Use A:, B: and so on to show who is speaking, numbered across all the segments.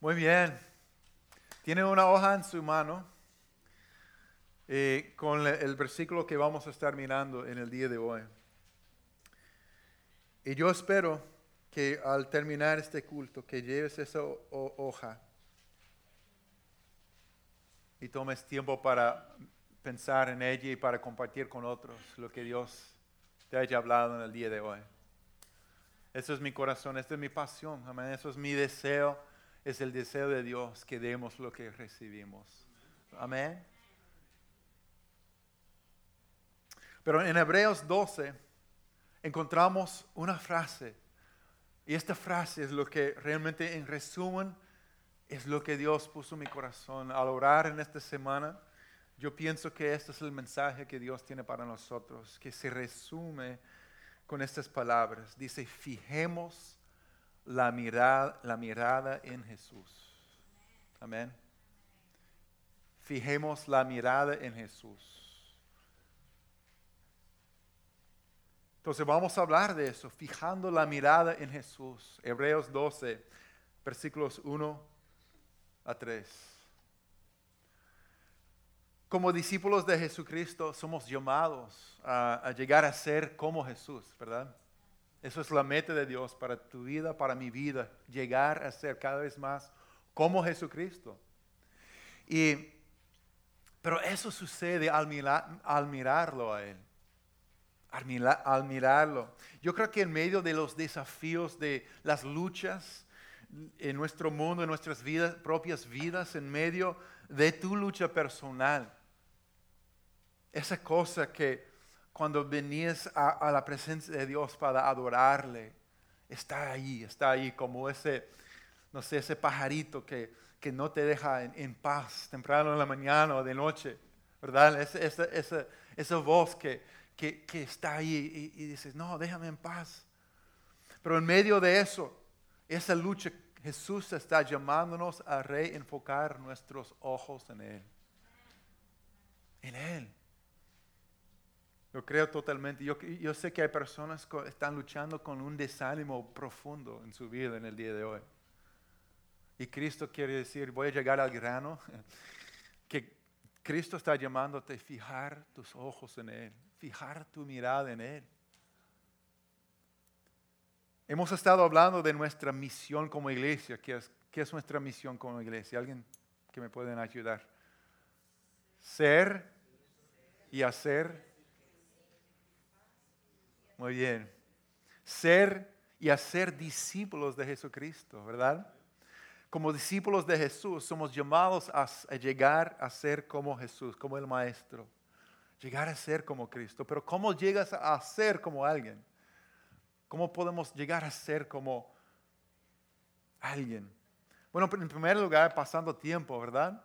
A: Muy bien. Tiene una hoja en su mano eh, con el versículo que vamos a estar mirando en el día de hoy. Y yo espero que al terminar este culto, que lleves esa hoja y tomes tiempo para pensar en ella y para compartir con otros lo que Dios te haya hablado en el día de hoy. Eso es mi corazón, esta es mi pasión, amén. Eso es mi deseo, es el deseo de Dios que demos lo que recibimos. Amén. Pero en Hebreos 12 encontramos una frase. Y esta frase es lo que realmente en resumen es lo que Dios puso en mi corazón al orar en esta semana. Yo pienso que este es el mensaje que Dios tiene para nosotros, que se resume con estas palabras. Dice, fijemos la mirada, la mirada en Jesús. Amén. Fijemos la mirada en Jesús. Entonces vamos a hablar de eso, fijando la mirada en Jesús. Hebreos 12, versículos 1 a 3. Como discípulos de Jesucristo somos llamados a, llegar a ser como Jesús, ¿verdad? Eso es la meta de Dios para tu vida, para mi vida, llegar a ser cada vez más como Jesucristo. Y, pero eso sucede al, al mirarlo a Él al, mirarlo. Yo creo que en medio de los desafíos, de las luchas en nuestro mundo, en nuestras propias vidas, en medio de tu lucha personal, esa cosa que cuando venías a, la presencia de Dios para adorarle, está ahí, está ahí como ese, no sé, ese pajarito que, que no te deja en, paz temprano en la mañana o de noche, ¿verdad? Esa, esa, esa voz que, que, está ahí y, dices, no, déjame en paz. Pero en medio de eso, esa lucha, Jesús está llamándonos a reenfocar nuestros ojos en Él. En Él. Yo creo totalmente. Yo, yo, sé que hay personas que están luchando con un desánimo profundo en su vida en el día de hoy. Y Cristo quiere decir, voy a llegar al grano, que Cristo está llamándote a fijar tus ojos en Él fijar tu mirada en Él. Hemos estado hablando de nuestra misión como iglesia. ¿Qué es, qué es nuestra misión como iglesia? ¿Alguien que me pueden ayudar? Ser y hacer. Muy bien. Ser y hacer discípulos de Jesucristo, ¿verdad? Como discípulos de Jesús somos llamados a, llegar a ser como Jesús, como el Maestro llegar a ser como Cristo. Pero ¿cómo llegas a ser como alguien? ¿Cómo podemos llegar a ser como alguien? Bueno, en primer lugar, pasando tiempo, ¿verdad?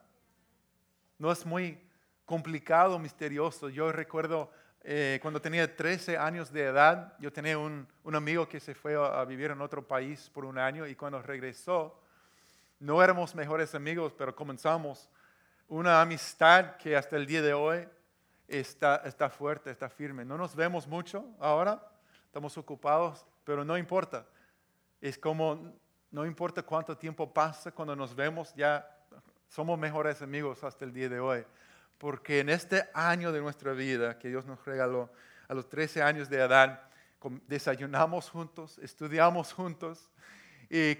A: No es muy complicado, misterioso. Yo recuerdo eh, cuando tenía 13 años de edad, yo tenía un, un amigo que se fue a, a, vivir en otro país por un año y cuando regresó, no éramos mejores amigos, pero comenzamos una amistad que hasta el día de hoy está, está fuerte, está firme. No nos vemos mucho ahora, estamos ocupados, pero no importa. Es como, no importa cuánto tiempo pasa cuando nos vemos, ya somos mejores amigos hasta el día de hoy. Porque en este año de nuestra vida que Dios nos regaló, a los 13 años de edad, desayunamos juntos, estudiamos juntos y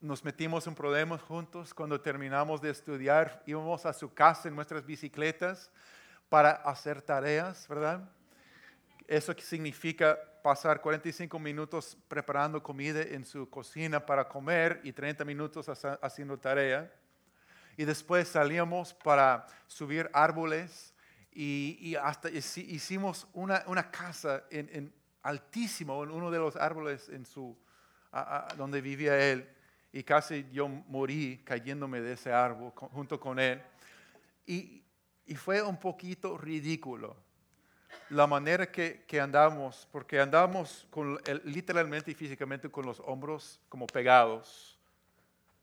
A: nos metimos en problemas juntos. Cuando terminamos de estudiar, íbamos a su casa en nuestras bicicletas para hacer tareas, ¿verdad? Eso significa pasar 45 minutos preparando comida en su cocina para comer y 30 minutos haciendo tarea. Y después salíamos para subir árboles y, hasta hicimos una, casa en, altísimo en uno de los árboles en su, donde vivía él. Y casi yo morí cayéndome de ese árbol junto con él. Y, y fue un poquito ridículo la manera que, que andamos, porque andamos con, literalmente y físicamente con los hombros como pegados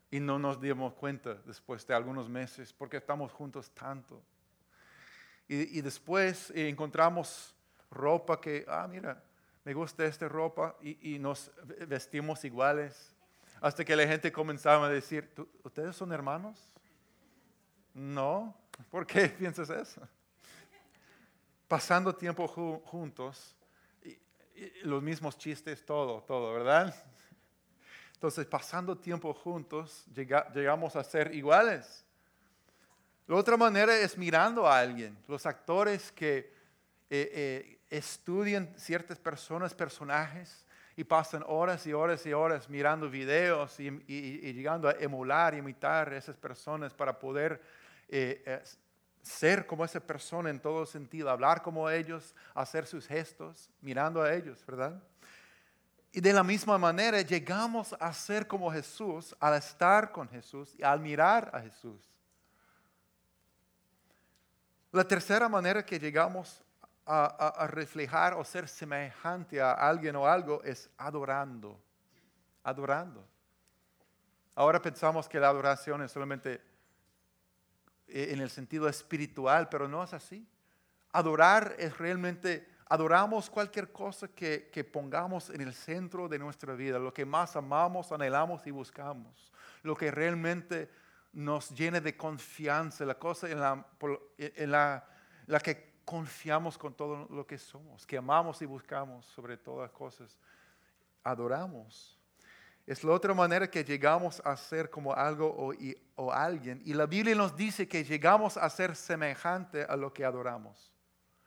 A: y no nos dimos cuenta después de algunos meses porque estamos juntos tanto. Y, y después encontramos ropa que, ah, mira, me gusta esta ropa y, y nos vestimos iguales. Hasta que la gente comenzaba a decir, ¿ustedes son hermanos? No, ¿por qué piensas eso? Pasando tiempo juntos, los mismos chistes, todo, todo, ¿verdad? Entonces, pasando tiempo juntos, llegamos a ser iguales. La otra manera es mirando a alguien. Los actores que eh, eh, estudian ciertas personas, personajes, y pasan horas y horas y horas mirando videos y, llegando a emular, imitar a esas personas para poder eh, ser como esa persona en todo sentido, hablar como ellos, hacer sus gestos, mirando a ellos, ¿verdad? Y de la misma manera llegamos a ser como Jesús al estar con Jesús y al mirar a Jesús. La tercera manera que llegamos a, reflejar o ser semejante a alguien o algo es adorando. Adorando. Ahora pensamos que la adoración es solamente eh, en el sentido espiritual, pero no es así. Adorar es realmente, adoramos cualquier cosa que, que, pongamos en el centro de nuestra vida, lo que más amamos, anhelamos y buscamos, lo que realmente nos llene de confianza, la cosa en la, en la, la que confiamos con todo lo que somos, que amamos y buscamos sobre todas cosas. Adoramos. Es la otra manera que llegamos a ser como algo o, o, alguien. Y la Biblia nos dice que llegamos a ser semejante a lo que adoramos,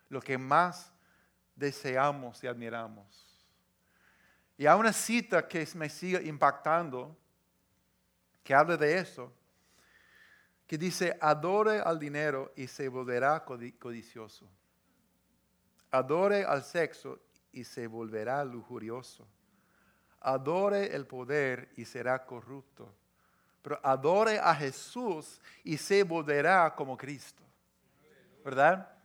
A: lo que más deseamos y admiramos. Y hay una cita que me sigue impactando, que habla de eso, que dice, adore al dinero y se volverá codicioso. Adore al sexo y se volverá lujurioso. Adore el poder y será corrupto. Pero adore a Jesús y se volverá como Cristo. ¿Verdad?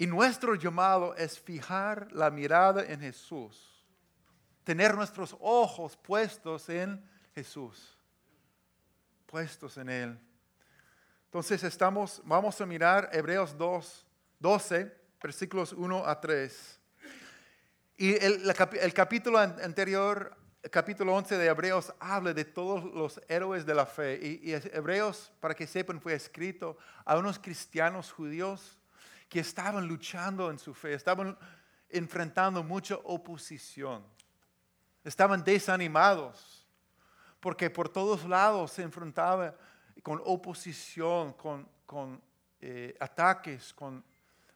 A: Y nuestro llamado es fijar la mirada en Jesús. Tener nuestros ojos puestos en Jesús puestos en Él. Entonces estamos, vamos a mirar Hebreos 2, 12, versículos 1 a 3. Y el, capítulo anterior, el capítulo 11 de Hebreos, habla de todos los héroes de la fe. Y, y Hebreos, para que sepan, fue escrito a unos cristianos judíos que estaban luchando en su fe, estaban enfrentando mucha oposición, estaban desanimados porque por todos lados se enfrentaba con oposición, con, eh, ataques, con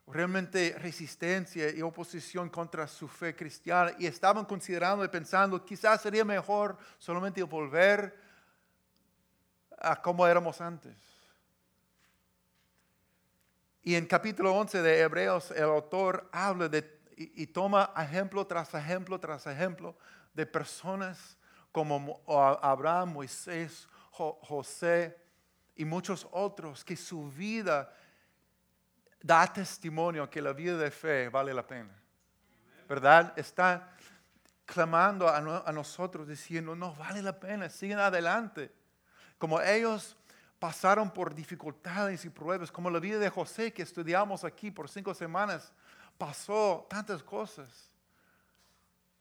A: realmente resistencia y oposición contra su fe cristiana y estaban considerando y pensando, quizás sería mejor solamente volver a como éramos antes. Y en capítulo 11 de Hebreos el autor habla de y toma ejemplo tras ejemplo tras ejemplo de personas como Abraham, Moisés, José y muchos otros, que su vida da testimonio que la vida de fe vale la pena. ¿Verdad? Está clamando a, nosotros diciendo, no vale la pena, siguen adelante. Como ellos pasaron por dificultades y pruebas, como la vida de José que estudiamos aquí por cinco semanas, pasó tantas cosas.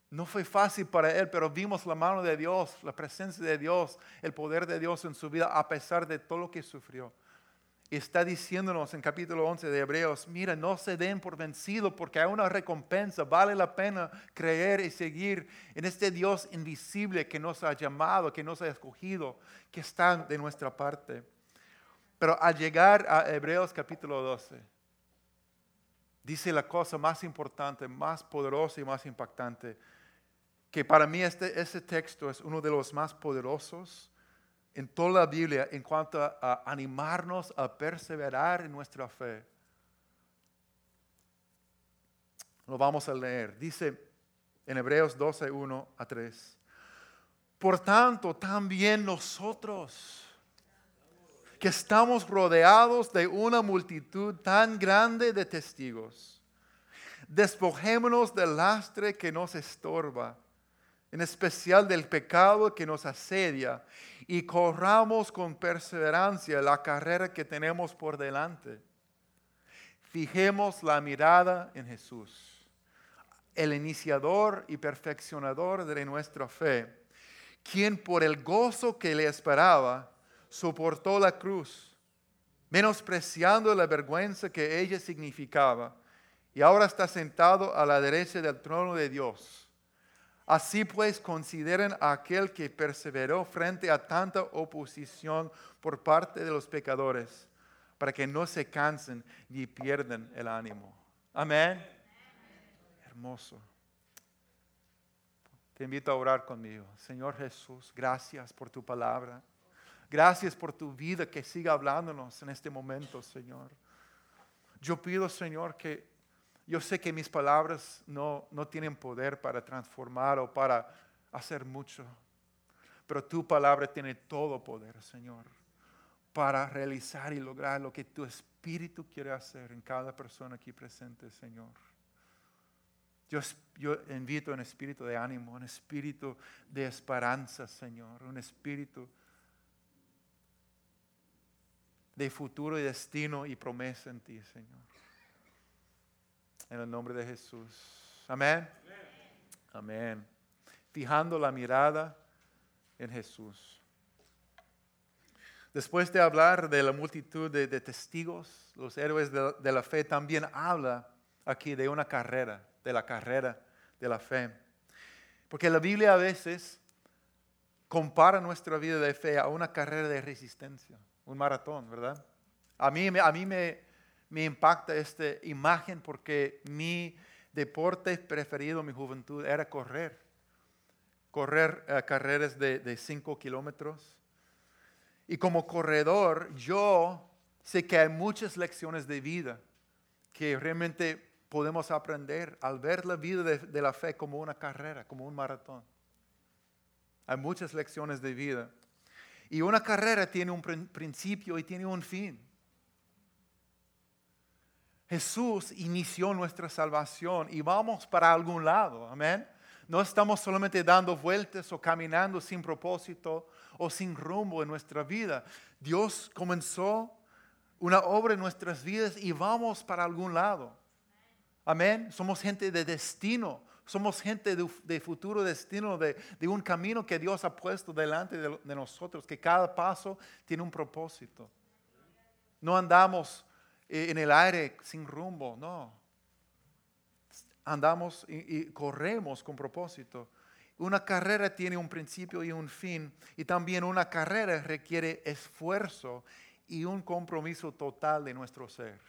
A: No fue fácil para él, pero vimos la mano de Dios, la presencia de Dios, el poder de Dios en su vida a pesar de todo lo que sufrió. Y está diciéndonos en capítulo 11 de Hebreos, mira, no se den por vencido porque hay una recompensa, vale la pena creer y seguir en este Dios invisible que nos ha llamado, que nos ha escogido, que está de nuestra parte. Pero al llegar a Hebreos capítulo 12, dice la cosa más importante, más poderosa y más impactante que para mí este, este texto es uno de los más poderosos en toda la Biblia en cuanto a, animarnos a perseverar en nuestra fe. Lo vamos a leer. Dice en Hebreos 12, 1 a 3. Por tanto, también nosotros, que estamos rodeados de una multitud tan grande de testigos, despojémonos del lastre que nos estorba en especial del pecado que nos asedia, y corramos con perseverancia la carrera que tenemos por delante. Fijemos la mirada en Jesús. el iniciador y perfeccionador de nuestra fe, quien por el gozo que le esperaba, soportó la cruz, menospreciando la vergüenza que ella significaba, y ahora está sentado a la derecha del trono de Dios. Así pues, consideren a aquel que perseveró frente a tanta oposición por parte de los pecadores, para que no se cansen ni pierdan el ánimo. Amén. Hermoso. Te invito a orar conmigo. Señor Jesús, gracias por tu palabra. Gracias por tu vida que siga hablándonos en este momento, Señor. Yo pido, Señor, que yo sé que mis palabras no, no tienen poder para transformar o para hacer mucho, pero tu palabra tiene todo poder, Señor, para realizar y lograr lo que tu Espíritu quiere hacer en cada persona aquí presente, Señor. Yo, yo, invito un espíritu de ánimo, un espíritu de esperanza, Señor, un espíritu de futuro y destino y promesa en ti, Señor. En el nombre de Jesús. Amén. Amén. Fijando la mirada en Jesús. Después de hablar de la multitud de, testigos, los héroes de, de la fe también habla aquí de una carrera, de la carrera de la fe. Porque la Biblia a veces compara nuestra vida de fe a una carrera de resistencia un maratón, ¿verdad? A mí, a mí me, me impacta esta imagen porque mi deporte preferido en mi juventud era correr. Correr eh, carreras de 5 kilómetros. Y como corredor, yo sé que hay muchas lecciones de vida que realmente podemos aprender al ver la vida de la fe como una carrera, como un maratón. Hay muchas lecciones de vida. Y una carrera tiene un principio y tiene un fin. Jesús inició nuestra salvación y vamos para algún lado, amén. No estamos solamente dando vueltas o caminando sin propósito o sin rumbo en nuestra vida. Dios comenzó una obra en nuestras vidas y vamos para algún lado. Amén. Somos gente de destino. Somos gente de, futuro destino, de, un camino que Dios ha puesto delante de, nosotros, que cada paso tiene un propósito. No andamos eh, en el aire sin rumbo, no. Andamos y, y corremos con propósito. Una carrera tiene un principio y un fin, y también una carrera requiere esfuerzo y un compromiso total de nuestro ser.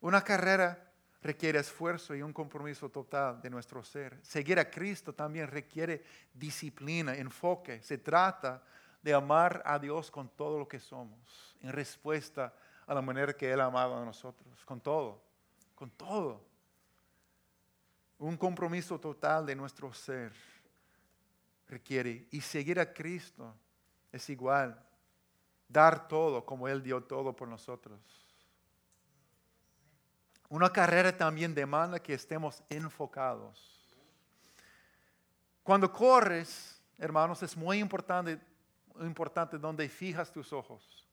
A: Una carrera requiere esfuerzo y un compromiso total de nuestro ser. Seguir a Cristo también requiere disciplina, enfoque. Se trata de amar a Dios con todo lo que somos, en respuesta a la manera que Él amado a nosotros, con todo, con todo. Un compromiso total de nuestro ser requiere, y seguir a Cristo es igual, dar todo como Él dio todo por nosotros. Una carrera también demanda que estemos enfocados. Cuando corres, hermanos, es muy importante, importante donde fijas tus ojos.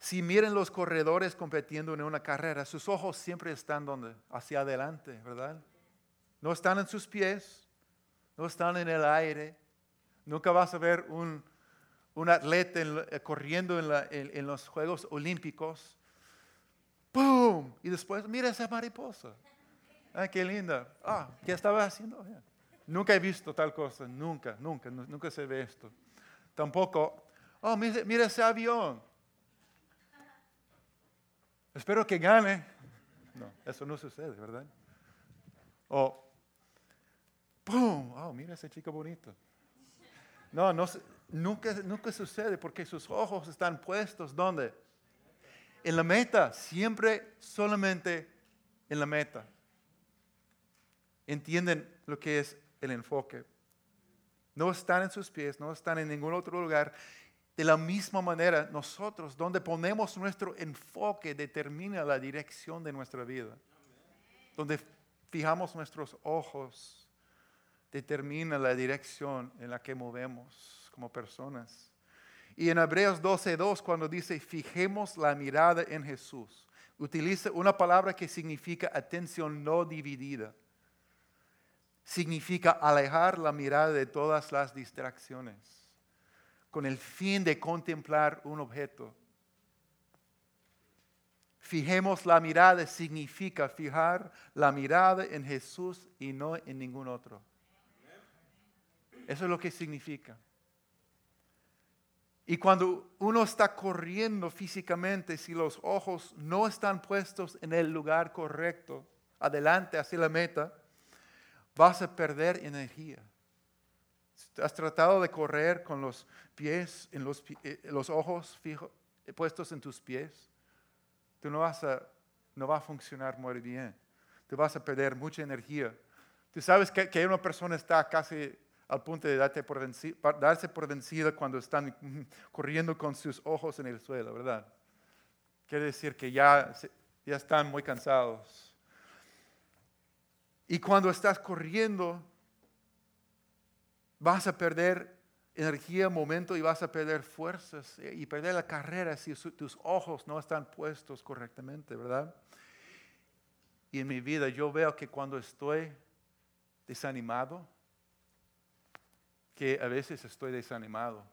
A: Si miren los corredores compitiendo en una carrera, sus ojos siempre están donde? Hacia adelante, ¿verdad? No están en sus pies, no están en el aire. Nunca vas a ver un, atleta corriendo en los Juegos Olímpicos ¡Pum! Y después, mira esa mariposa. Ah, qué linda. Ah, ¿qué estaba haciendo? Nunca he visto tal cosa, nunca, nunca, nunca se ve esto. Tampoco, oh, mira, ese avión. Espero que gane. No, eso no sucede, ¿verdad? O, ¡pum! Oh, mira ese chico bonito. No, no, nunca, nunca sucede porque sus ojos están puestos, ¿dónde? En la meta, siempre solamente en la meta. Entienden lo que es el enfoque. No están en sus pies, no están en ningún otro lugar. De la misma manera, nosotros, donde ponemos nuestro enfoque, determina la dirección de nuestra vida. Donde fijamos nuestros ojos, determina la dirección en la que movemos como personas. Y en Hebreos 12.2 cuando dice, fijemos la mirada en Jesús. Utiliza una palabra que significa atención no dividida. Significa alejar la mirada de todas las distracciones con el fin de contemplar un objeto. Fijemos la mirada significa fijar la mirada en Jesús y no en ningún otro. Eso es lo que significa. Y cuando uno está corriendo físicamente, si los ojos no están puestos en el lugar correcto, adelante hacia la meta, vas a perder energía. Has tratado de correr con los pies, en los, eh, ojos fijos, puestos en tus pies. Tú no vas a, no va a funcionar muy bien. Tú vas a perder mucha energía. Tú sabes que, que una persona está casi al punto de darse por, darse por vencida cuando están corriendo con sus ojos en el suelo, ¿verdad? Quiere decir que ya, ya están muy cansados. Y cuando estás corriendo, vas a perder energía, momento y vas a perder fuerzas eh, y perder la carrera si tus ojos no están puestos correctamente, ¿verdad? Y en mi vida yo veo que cuando estoy desanimado, que a veces estoy desanimado.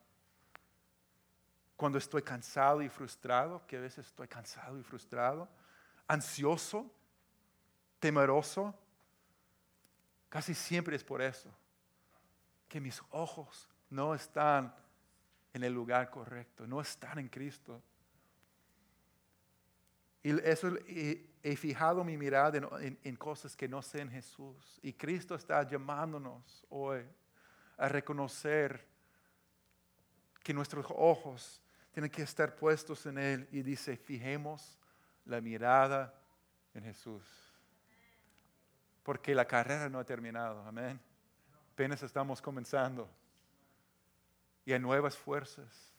A: Cuando estoy cansado y frustrado, que a veces estoy cansado y frustrado, ansioso, temeroso, casi siempre es por eso, que mis ojos no están en el lugar correcto, no están en Cristo. Y eso he fijado mi mirada en, en, cosas que no sé en Jesús. Y Cristo está llamándonos hoy a reconocer que nuestros ojos tienen que estar puestos en Él y dice, fijemos la mirada en Jesús. Porque la carrera no ha terminado, amén. Apenas estamos comenzando. Y hay nuevas fuerzas,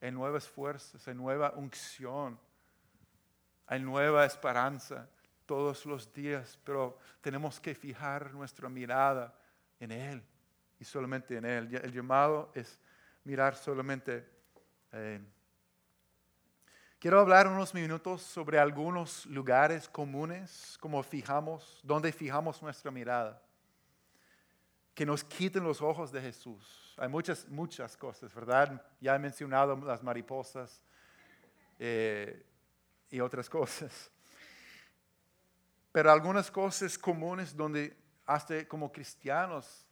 A: hay nuevas fuerzas, hay nueva unción, hay nueva esperanza todos los días, pero tenemos que fijar nuestra mirada en Él y solamente en Él. El llamado es mirar solamente a Él. Quiero hablar unos minutos sobre algunos lugares comunes, como fijamos, donde fijamos nuestra mirada, que nos quiten los ojos de Jesús. Hay muchas, muchas cosas, ¿verdad? Ya he mencionado las mariposas eh, y otras cosas. Pero algunas cosas comunes donde hasta como cristianos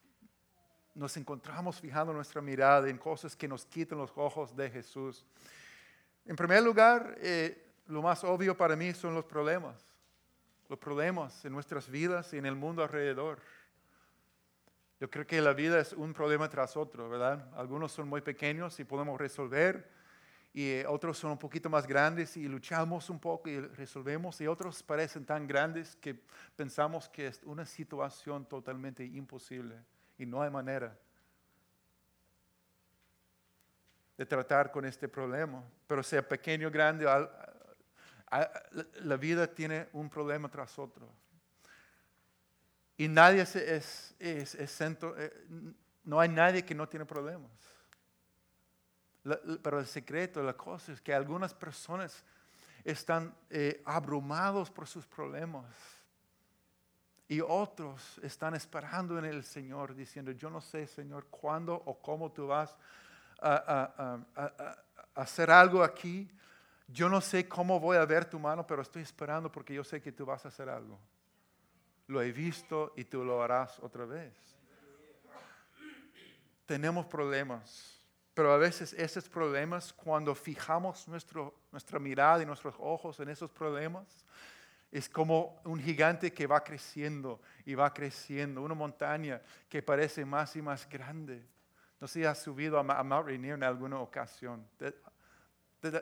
A: nos encontramos fijando nuestra mirada en cosas que nos quitan los ojos de Jesús. En primer lugar, eh, lo más obvio para mí son los problemas. Los problemas en nuestras vidas y en el mundo alrededor. Yo creo que la vida es un problema tras otro, ¿verdad? Algunos son muy pequeños y podemos resolver, y eh, otros son un poquito más grandes y luchamos un poco y resolvemos, y otros parecen tan grandes que pensamos que es una situación totalmente imposible y no hay manera de tratar con este problema. Pero sea pequeño grande, la vida tiene un problema tras otro. Y nadie es, es, es, centro, eh, no hay nadie que no tiene problemas. pero el secreto, la cosa es que algunas personas están eh, abrumados por sus problemas y otros están esperando en el Señor diciendo, yo no sé, Señor, cuándo o cómo tú vas a, hacer algo aquí. Yo no sé cómo voy a ver tu mano, pero estoy esperando porque yo sé que tú vas a hacer algo. Lo he visto y tú lo harás otra vez. Tenemos problemas, pero a veces esos problemas, cuando fijamos nuestro, nuestra mirada y nuestros ojos en esos problemas, es como un gigante que va creciendo y va creciendo, una montaña que parece más y más grande. No sé si has subido a, Mount Rainier en alguna ocasión.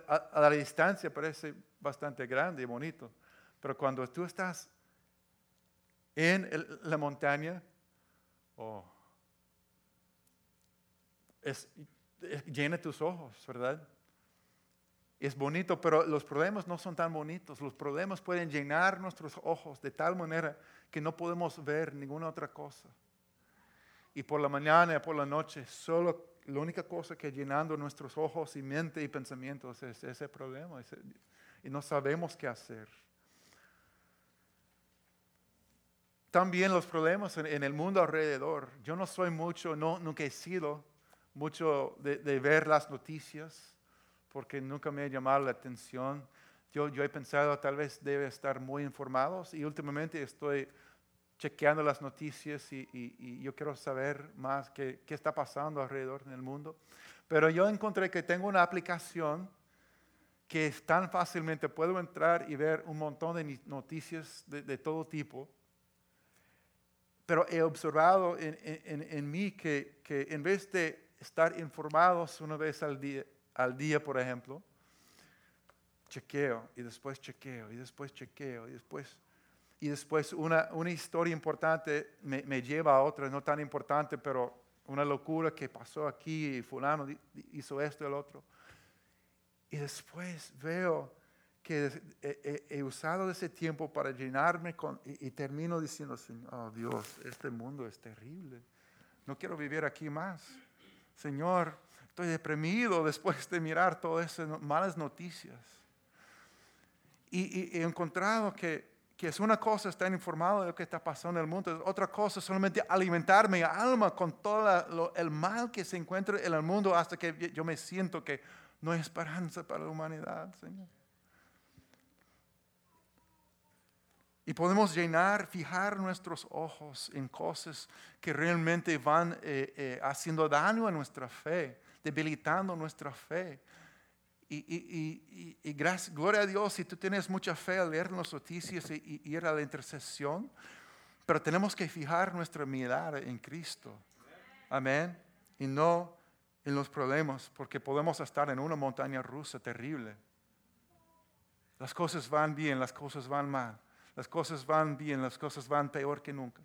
A: a, la distancia parece bastante grande y bonito, pero cuando tú estás en la montaña, oh, es, llena tus ojos, ¿verdad? Es bonito, pero los problemas no son tan bonitos. Los problemas pueden llenar nuestros ojos de tal manera que no podemos ver ninguna otra cosa. Y por la mañana, por la noche, solo la única cosa que llenando nuestros ojos y mente y pensamientos es ese problema. Y no sabemos qué hacer. También los problemas en, el mundo alrededor. Yo no soy mucho, no, nunca he sido mucho de ver las noticias porque nunca me ha llamado la atención. Yo, yo he pensado tal vez debe estar muy informados y últimamente estoy chequeando las noticias y, yo quiero saber más qué, qué, está pasando alrededor en el mundo. Pero yo encontré que tengo una aplicación que tan fácilmente puedo entrar y ver un montón de noticias de, todo tipo. Pero he observado en, en, en mí que, que, en vez de estar informados una vez al día, al día, por ejemplo, chequeo y después chequeo y después chequeo y después y después una, una historia importante me, lleva a otra, no tan importante, pero una locura que pasó aquí, y fulano hizo esto y el otro. Y después veo que he, usado ese tiempo para llenarme con, y, termino diciendo, Señor, oh Dios, este mundo es terrible. No quiero vivir aquí más. Señor, estoy deprimido después de mirar todas esas malas noticias. Y, he encontrado que, que, es una cosa estar informado de lo que está pasando en el mundo, otra cosa solamente alimentar mi alma con todo el mal que se encuentra en el mundo hasta que yo me siento que no hay esperanza para la humanidad, Señor. Y podemos llenar, fijar nuestros ojos en cosas que realmente van eh, eh, haciendo daño a nuestra fe, debilitando nuestra fe. Y, y, gracias, gloria a Dios si tú tienes mucha fe al leer las noticias y, ir a la intercesión, pero tenemos que fijar nuestra mirada en Cristo. Amén. Y no en los problemas, porque podemos estar en una montaña rusa terrible. Las cosas van bien, las cosas van mal. Las cosas van bien, las cosas van peor que nunca.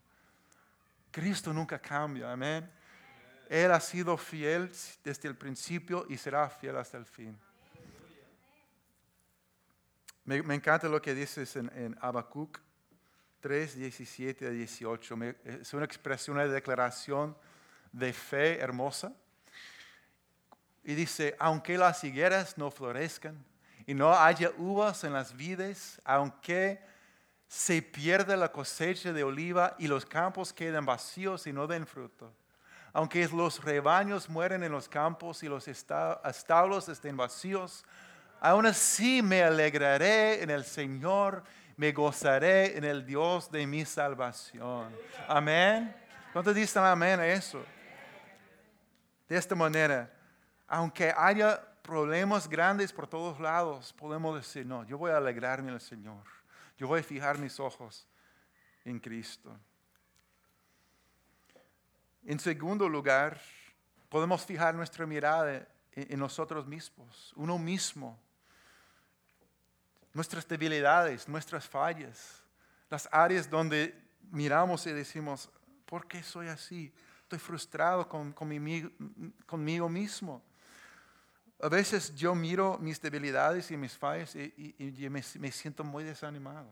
A: Cristo nunca cambia, amén. Él ha sido fiel desde el principio y será fiel hasta el fin. Me, encanta lo que dices en, en Habacuc 3, 17 a 18. es una expresión, una declaración de fe hermosa y dice, aunque las higueras no florezcan y no haya uvas en las vides, aunque se pierda la cosecha de oliva y los campos queden vacíos y no den fruto, aunque los rebaños mueren en los campos y los establos estén vacíos, aún así me alegraré en el Señor, me gozaré en el Dios de mi salvación. Amén. ¿Cuántos dicen amén a eso? De esta manera, aunque haya problemas grandes por todos lados, podemos decir, no, yo voy a alegrarme en el Señor. Yo voy a fijar mis ojos en Cristo. En segundo lugar, podemos fijar nuestra mirada en nosotros mismos, uno mismo, nuestras debilidades, nuestras fallas, las áreas donde miramos y decimos, ¿por qué soy así? Estoy frustrado con, conmigo mismo. A veces yo miro mis debilidades y mis fallas y, me, siento muy desanimado.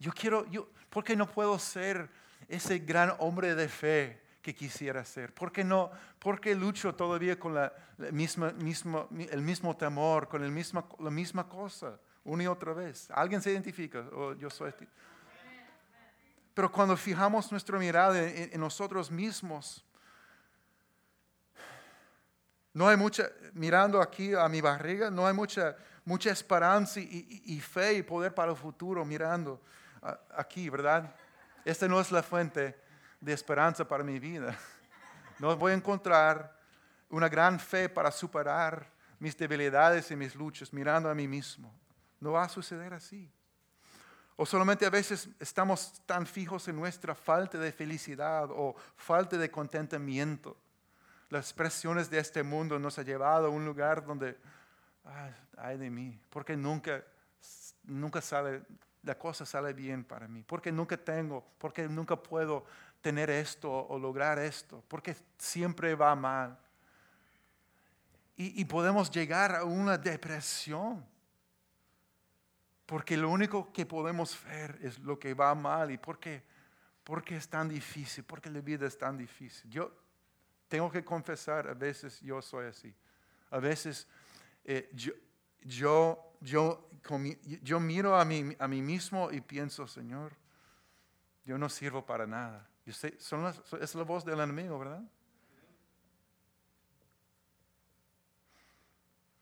A: Yo quiero, yo, ¿por qué no puedo ser ese gran hombre de fe que quisiera ser? ¿Por qué no? ¿Por qué lucho todavía con la, misma, mismo, el mismo temor, con el la misma cosa, una y otra vez? ¿Alguien se identifica? Oh, yo soy Pero cuando fijamos nuestra mirada en nosotros mismos, no hay mucha, mirando aquí a mi barriga, no hay mucha, mucha esperanza y, fe y poder para el futuro mirando aquí, ¿verdad? Esta no es la fuente de esperanza para mi vida. No voy a encontrar una gran fe para superar mis debilidades y mis luchas mirando a mí mismo. No va a suceder así. O solamente a veces estamos tan fijos en nuestra falta de felicidad o falta de contentamiento las presiones de este mundo nos ha llevado a un lugar donde, ay, de mí, porque nunca, nunca sale, la cosa sale bien para mí, porque nunca tengo, porque nunca puedo tener esto o lograr esto, porque siempre va mal. Y, podemos llegar a una depresión, porque lo único que podemos ver es lo que va mal y por qué, porque es tan difícil, porque la vida es tan difícil. Yo, tengo que confesar, a veces yo soy así. A veces eh, yo, yo, yo, yo, miro a mí, a mí mismo y pienso, Señor, Yo no sirvo para nada. Son las- es la voz del enemigo, ¿verdad?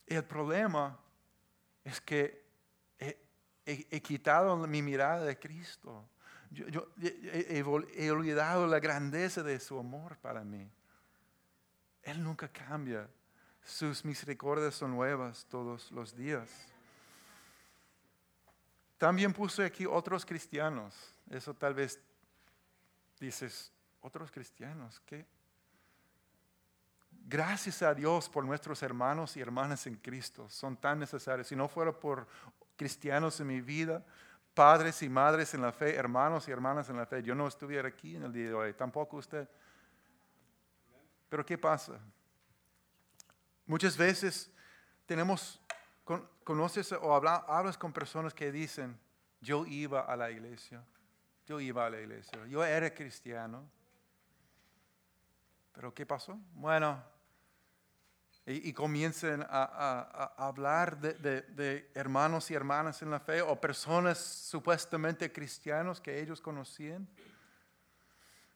A: El problema es que he, quitado mi mirada de Cristo. Yo, he, he olvidado la grandeza de su amor para mí. Él nunca cambia. Sus misericordias son nuevas todos los días. También puse aquí otros cristianos. Eso tal vez dices, otros cristianos, ¿qué? Gracias a Dios por nuestros hermanos y hermanas en Cristo. Son tan necesarios. Si no fuera por cristianos en mi vida, padres y madres en la fe, hermanos y hermanas en la fe, yo no estuviera aquí en el día de hoy. Tampoco usted. Pero ¿qué pasa? Muchas veces tenemos, con- conoces o habla- hablas con personas que dicen, yo iba a la iglesia, yo iba a la iglesia, yo era cristiano. Pero ¿qué pasó? Bueno, y, y comiencen a, a- a hablar de, de- de hermanos y hermanas en la fe o personas supuestamente cristianos que ellos conocían,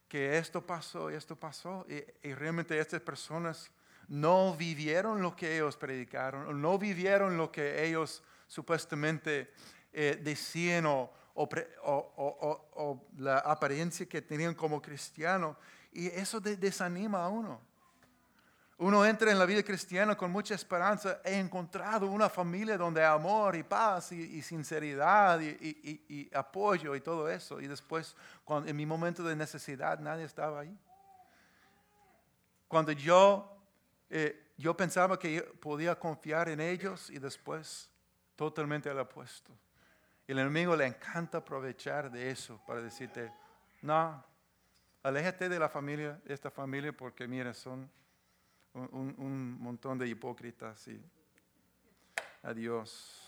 A: que esto pasó y esto pasó, y, y realmente estas personas no vivieron lo que ellos predicaron, no vivieron lo que ellos supuestamente eh, decían o, o la apariencia que tenían como cristiano. Y eso de- desanima a uno. Uno entra en la vida cristiana con mucha esperanza. He encontrado una familia donde hay amor y paz y, sinceridad y, apoyo y todo eso. Y después, en mi momento de necesidad, nadie estaba ahí. Cuando yo, eh, yo pensaba que podía confiar en ellos y después totalmente al opuesto. El enemigo le encanta aprovechar de eso para decirte, no, aléjate de la familia, de esta familia, porque mira, son un, un- montón de hipócritas y adiós.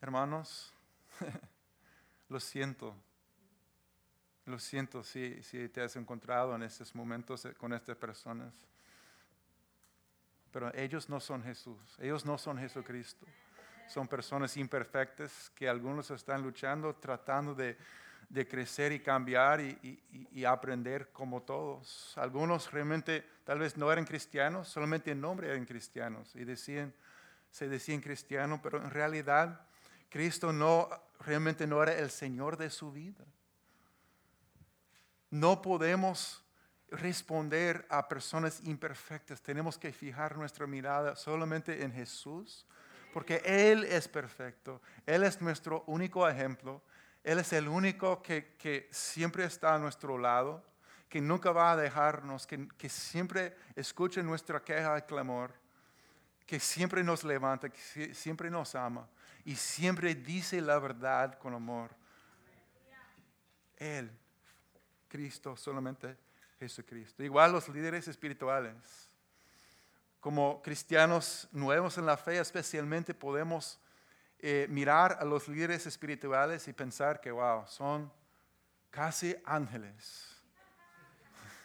A: Hermanos, lo siento. Lo siento si, si te has encontrado en estos momentos con estas personas. Pero ellos no son Jesús, ellos no son Jesucristo. Son personas imperfectas que algunos están luchando, tratando de, de crecer y cambiar y, y- y- aprender como todos. Algunos realmente tal vez no eran cristianos, solamente en nombre eran cristianos y decían, se decían cristianos, pero en realidad Cristo no, realmente no era el Señor de su vida. No podemos responder a personas imperfectas. Tenemos que fijar nuestra mirada solamente en Jesús, porque Él es perfecto. Él es nuestro único ejemplo. Él es el único que, que siempre está a nuestro lado, que nunca va a dejarnos, que, que siempre escucha nuestra queja y clamor, que siempre nos levanta, que sie- siempre nos ama y siempre dice la verdad con amor. Él Cristo, solamente Jesucristo. Igual los líderes espirituales. Como cristianos nuevos en la fe, especialmente podemos eh, mirar a los líderes espirituales y pensar que, wow, son casi ángeles.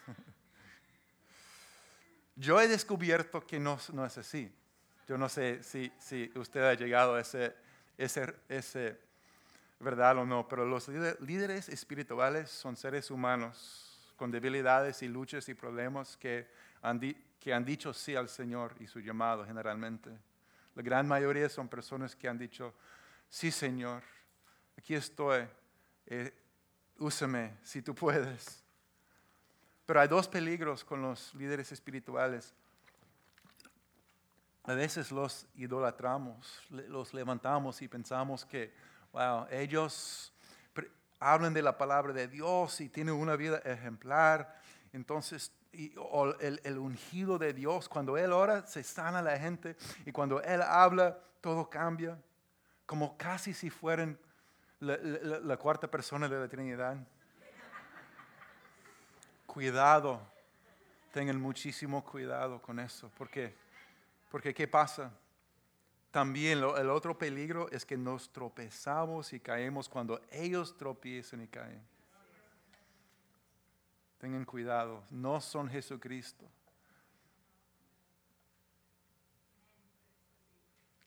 A: Yo he descubierto que no, no es así. Yo no sé si, si usted ha llegado a ese, ese, ese verdad o no, pero los líder- líderes espirituales son seres humanos con debilidades y luchas y problemas que han, que han dicho sí al Señor y su llamado generalmente. La gran mayoría son personas que han dicho, sí Señor, aquí estoy, eh, úsame si tú puedes. Pero hay dos peligros con los líderes espirituales. A veces los idolatramos, los levantamos y pensamos que, wow, ellos hablan de la palabra de Dios y tienen una vida ejemplar. Entonces, el, ungido de Dios, cuando Él ora, se sana la gente y cuando Él habla, todo cambia, como casi si fueran la, cuarta persona de la Trinidad. Cuidado, tengan muchísimo cuidado con eso, porque porque ¿qué pasa? También el otro peligro es que nos tropezamos y caemos cuando ellos tropiezan y caen. Tengan cuidado, no son Jesucristo.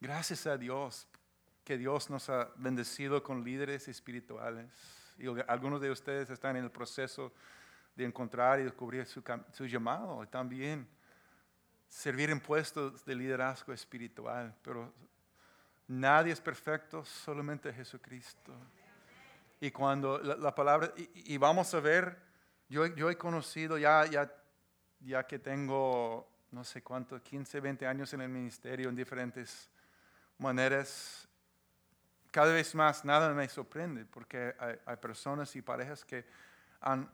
A: Gracias a Dios que Dios nos ha bendecido con líderes espirituales. Y algunos de ustedes están en el proceso de encontrar y descubrir su, su llamado y también servir en puestos de liderazgo espiritual. Pero nadie es perfecto, solamente Jesucristo. Y cuando la, palabra, y, vamos a ver, yo, yo he conocido ya, ya, ya que tengo no sé cuánto, 15, 20 años en el ministerio en diferentes maneras, cada vez más nada me sorprende porque hay, personas y parejas que han,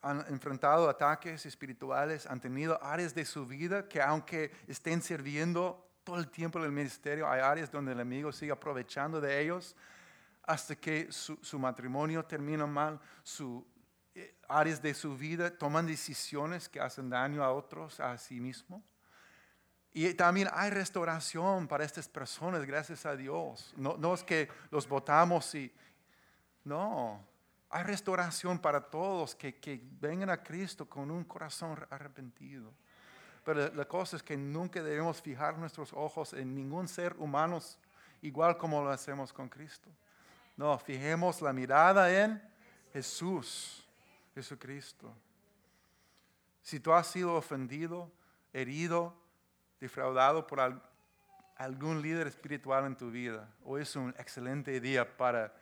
A: han, enfrentado ataques espirituales, han tenido áreas de su vida que aunque estén sirviendo todo el tiempo en el ministerio, hay áreas donde el enemigo sigue aprovechando de ellos hasta que su, su matrimonio termina mal, su, áreas de su vida toman decisiones que hacen daño a otros, a sí mismo. Y también hay restauración para estas personas, gracias a Dios. No, no es que los votamos y... No, hay restauración para todos que, que vengan a Cristo con un corazón arrepentido. Pero la cosa es que nunca debemos fijar nuestros ojos en ningún ser humano igual como lo hacemos con Cristo. No, fijemos la mirada en Jesús, Jesucristo. Si tú has sido ofendido, herido, defraudado por algún líder espiritual en tu vida, hoy es un excelente día para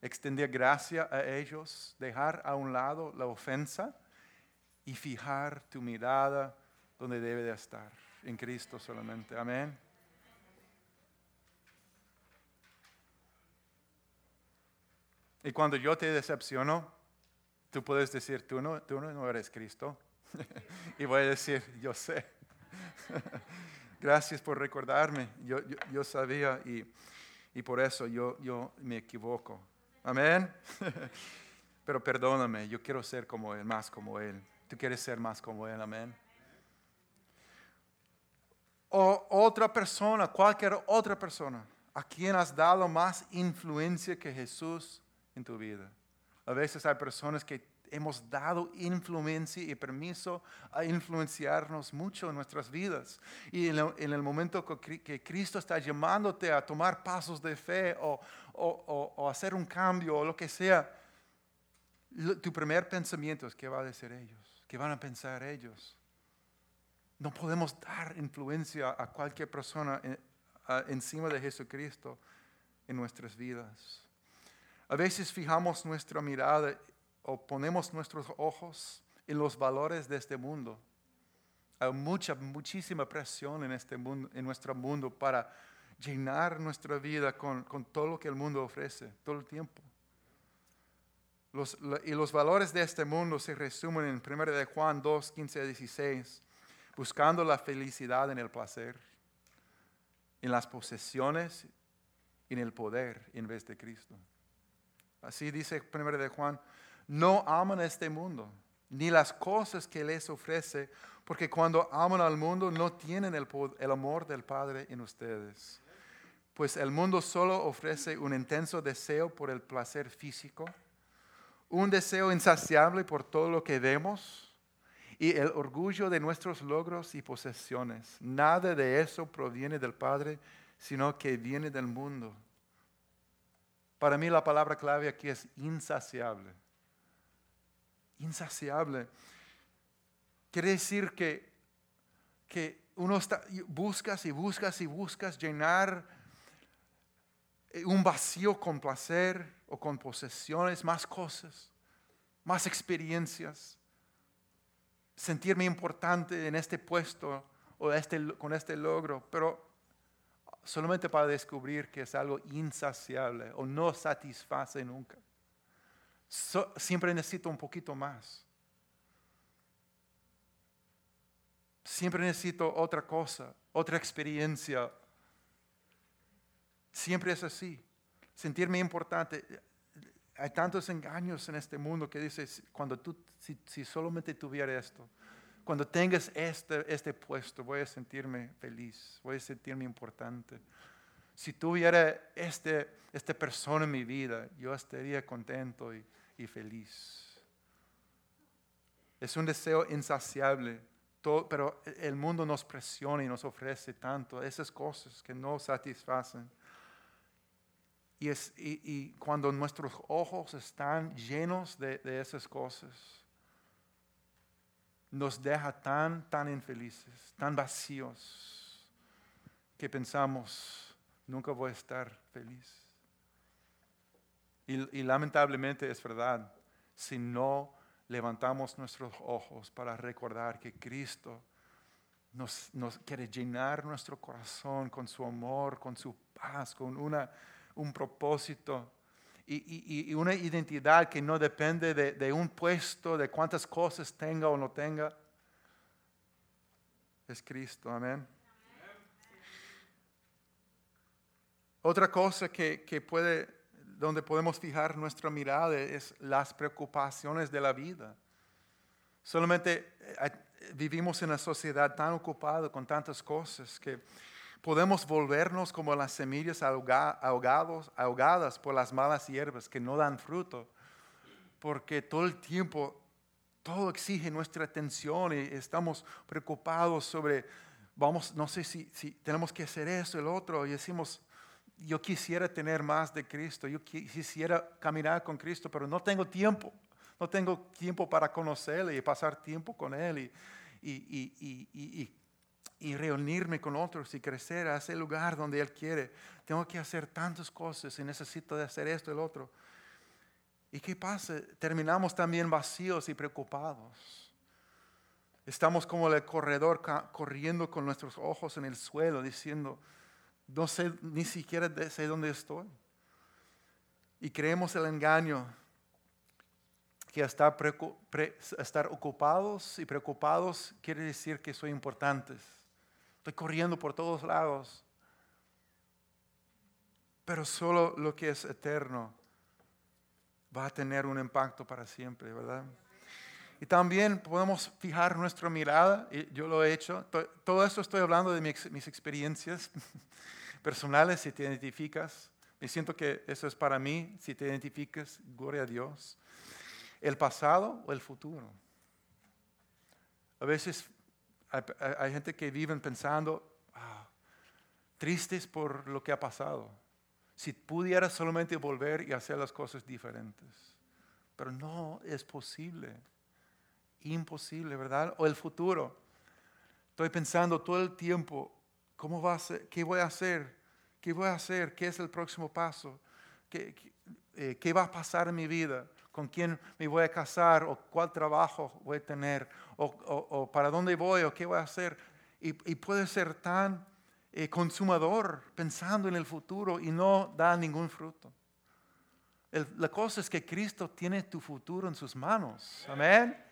A: extender gracia a ellos, dejar a un lado la ofensa y fijar tu mirada donde debe de estar, en Cristo solamente. Amén. Y cuando yo te decepciono, tú puedes decir, tú no, tú no eres Cristo. y voy a decir, yo sé. Gracias por recordarme. Yo, yo, sabía y, y, por eso yo, yo me equivoco. Amén. Pero perdóname, yo quiero ser como Él, más como Él. Tú quieres ser más como Él. Amén. O otra persona, cualquier otra persona, a quien has dado más influencia que Jesús en tu vida. A veces hay personas que hemos dado influencia y permiso a influenciarnos mucho en nuestras vidas. Y en el, momento que Cristo está llamándote a tomar pasos de fe o, o, hacer un cambio o lo que sea, tu primer pensamiento es qué va a decir ellos, qué van a pensar ellos. No podemos dar influencia a cualquier persona encima de Jesucristo en nuestras vidas. A veces fijamos nuestra mirada o ponemos nuestros ojos en los valores de este mundo. Hay mucha, muchísima presión en, este mundo, en nuestro mundo para llenar nuestra vida con, todo lo que el mundo ofrece, todo el tiempo. y los valores de este mundo se resumen en 1 de Juan 2, 15 a 16, buscando la felicidad en el placer, en las posesiones, en el poder en vez de Cristo. Así dice 1 de Juan no aman este mundo, ni las cosas que les ofrece, porque cuando aman al mundo no tienen el, amor del Padre en ustedes. Pues el mundo solo ofrece un intenso deseo por el placer físico, un deseo insaciable por todo lo que vemos y el orgullo de nuestros logros y posesiones. Nada de eso proviene del Padre, sino que viene del mundo. Para mí la palabra clave aquí es insaciable. Insaciable. Quiere decir que, que uno está, buscas y buscas y buscas llenar eh, un vacío con placer o con posesiones, más cosas, más experiencias, sentirme importante en este puesto o este, con este logro, pero solamente para descubrir que es algo insaciable o no satisface nunca siempre necesito un poquito más. Siempre necesito otra cosa, otra experiencia. Siempre es así. Sentirme importante. Hay tantos engaños en este mundo que dices, cuando tú, si, solamente tuviera esto, cuando tengas este, este puesto, voy a sentirme feliz, voy a sentirme importante. Si tuviera este, esta persona en mi vida, yo estaría contento y, feliz. Es un deseo insaciable, pero el mundo nos presiona y nos ofrece tanto, esas cosas que no satisfacen. Y, cuando nuestros ojos están llenos de esas cosas, nos deja tan, tan infelices, tan vacíos, que pensamos, nunca voy a estar feliz. Y, lamentablemente es verdad, si no levantamos nuestros ojos para recordar que Cristo nos, nos, quiere llenar nuestro corazón con su amor, con su paz, con una, un propósito y, y, una identidad que no depende de, de un puesto, de cuántas cosas tenga o no tenga. Es Cristo, amén. Otra cosa que, que puede, donde podemos fijar nuestra mirada es las preocupaciones de la vida. Solamente eh, vivimos en una sociedad tan ocupada con tantas cosas que podemos volvernos como las semillas ahogados, ahogadas por las malas hierbas que no dan fruto, porque todo el tiempo todo exige nuestra atención y estamos preocupados sobre, vamos, no sé si, si tenemos que hacer eso, el otro, y decimos, yo quisiera tener más de Cristo, yo quisiera caminar con Cristo, pero no tengo tiempo, no tengo tiempo para conocerle y pasar tiempo con Él y, y, y, y, reunirme con otros y crecer a ese lugar donde Él quiere. Tengo que hacer tantas cosas y necesito de hacer esto y otro. ¿Y qué pasa? Terminamos también vacíos y preocupados. Estamos como el corredor corriendo con nuestros ojos en el suelo diciendo, no sé, ni siquiera sé dónde estoy. Y creemos el engaño que estar, estar ocupados y preocupados quiere decir que soy importantes. Estoy corriendo por todos lados. Pero solo lo que es eterno va a tener un impacto para siempre, ¿verdad? Y también podemos fijar nuestra mirada, y yo lo he hecho, todo esto estoy hablando de mis, experiencias personales, si te identificas, me siento que eso es para mí, si te identificas, gloria a Dios. El pasado o el futuro. A veces hay, gente que vive pensando, ah, tristes por lo que ha pasado si pudiera solamente volver y hacer las cosas diferentes. Pero no es posible. Imposible, ¿verdad? O el futuro. Estoy pensando todo el tiempo, ¿cómo va a ser? ¿Qué voy a hacer? ¿Qué voy a hacer? ¿Qué es el próximo paso? ¿Qué, qué, eh, va a pasar en mi vida? ¿Con quién me voy a casar? ¿O cuál trabajo voy a tener? ¿O, o, para dónde voy? ¿O qué voy a hacer? Y, puede ser tan eh, consumador pensando en el futuro y no da ningún fruto. la cosa es que Cristo tiene tu futuro en sus manos. Amén.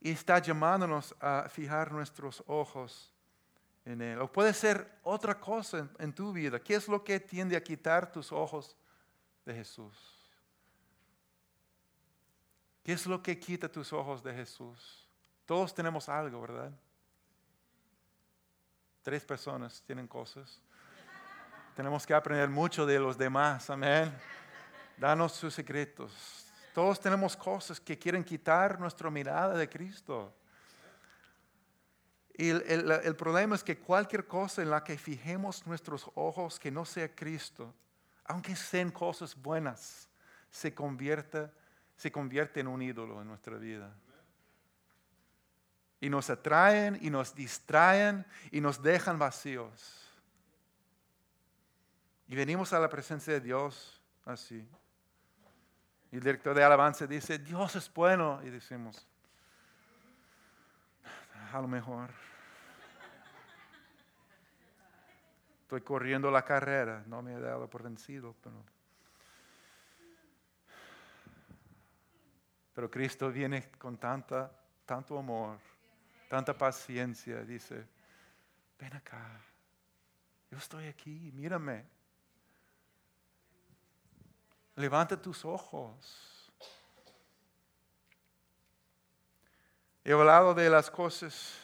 A: Y está llamándonos a fijar nuestros ojos en Él. O puede ser otra cosa en, en tu vida. ¿Qué es lo que tiende a quitar tus ojos de Jesús? ¿Qué es lo que quita tus ojos de Jesús? Todos tenemos algo, ¿verdad? Tres personas tienen cosas. Tenemos que aprender mucho de los demás, amén. Danos sus secretos. Todos tenemos cosas que quieren quitar nuestra mirada de Cristo. Y el, el, problema es que cualquier cosa en la que fijemos nuestros ojos que no sea Cristo, aunque sean cosas buenas, se convierte, se convierte en un ídolo en nuestra vida y nos atraen y nos distraen y nos dejan vacíos. Y venimos a la presencia de Dios así. Y el director de alabanza dice, Dios es bueno. Y decimos, a lo mejor. Estoy corriendo la carrera, no me he dado por vencido, pero... Pero Cristo viene con tanta, tanto amor tanta paciencia, dice, ven acá, yo estoy aquí, mírame. Levanta tus ojos. He hablado de las cosas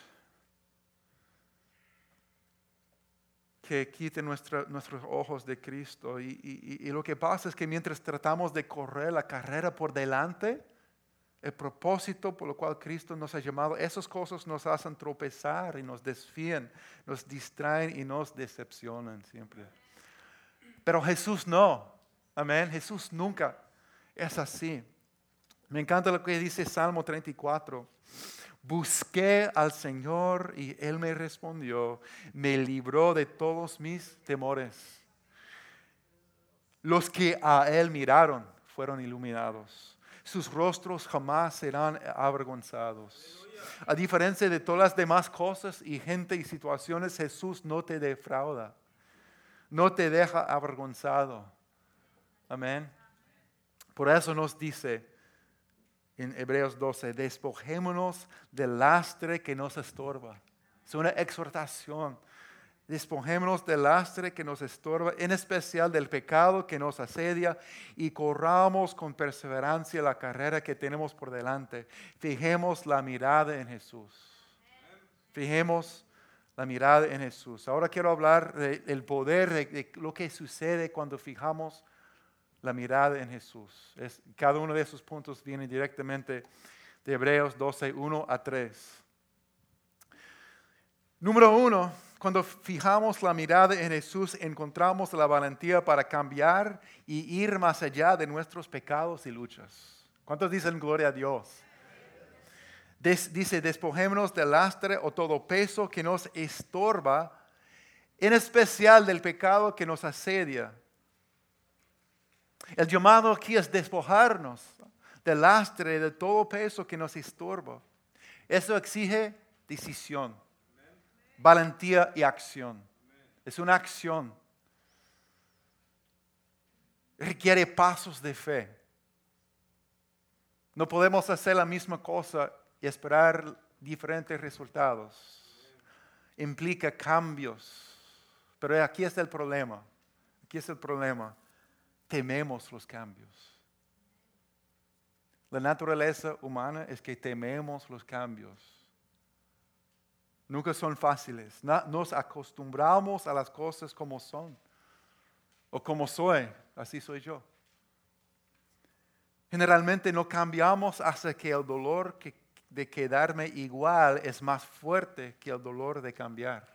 A: que quiten nuestros ojos de Cristo. Y, y, lo que pasa es que mientras tratamos de correr la carrera por delante, el propósito por lo cual Cristo nos ha llamado, esas cosas nos hacen tropezar y nos desfían, nos distraen y nos decepcionan siempre. Pero Jesús no. Amén. Jesús nunca es así. Me encanta lo que dice Salmo 34. Busqué al Señor y Él me respondió, me libró de todos mis temores. Los que a Él miraron fueron iluminados. Sus rostros jamás serán avergonzados. A diferencia de todas las demás cosas y gente y situaciones, Jesús no te defrauda. No te deja avergonzado. Amén. Por eso nos dice en Hebreos 12, despojémonos del lastre que nos estorba. Es una exhortación. Despojémonos del lastre que nos estorba, en especial del pecado que nos asedia, y corramos con perseverancia la carrera que tenemos por delante. Fijemos la mirada en Jesús. Fijemos la mirada en Jesús. Ahora quiero hablar del poder, de lo que sucede cuando fijamos la mirada en Jesús. Es, cada uno de esos puntos viene directamente de Hebreos 12, 1 a 3. Número uno, cuando fijamos la mirada en Jesús, encontramos la valentía para cambiar y ir más allá de nuestros pecados y luchas. ¿Cuántos dicen gloria a Dios? dice, despojémonos del lastre o todo peso que nos estorba, en especial del pecado que nos asedia. El llamado aquí es despojarnos del lastre, de todo peso que nos estorba. Eso exige decisión valentía y acción. Es una acción. Requiere pasos de fe. No podemos hacer la misma cosa y esperar diferentes resultados. Implica cambios. Pero aquí está el problema. Aquí es el problema. Tememos los cambios. La naturaleza humana es que tememos los cambios. Nunca son fáciles. Nos acostumbramos a las cosas como son. O como soy, así soy yo. Generalmente no cambiamos hasta que el dolor de quedarme igual es más fuerte que el dolor de cambiar.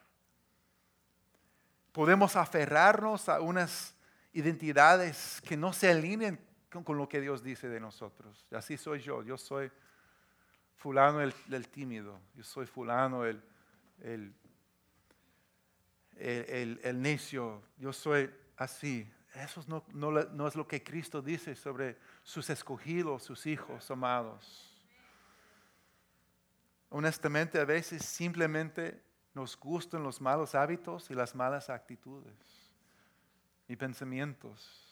A: Podemos aferrarnos a unas identidades que no se alineen con, lo que Dios dice de nosotros. Así soy yo. Yo soy fulano el, el tímido. Yo soy fulano el, el, el, necio, yo soy así. Eso no, no, es lo que Cristo dice sobre sus escogidos, sus hijos amados. Honestamente, a veces simplemente nos gustan los malos hábitos y las malas actitudes y pensamientos.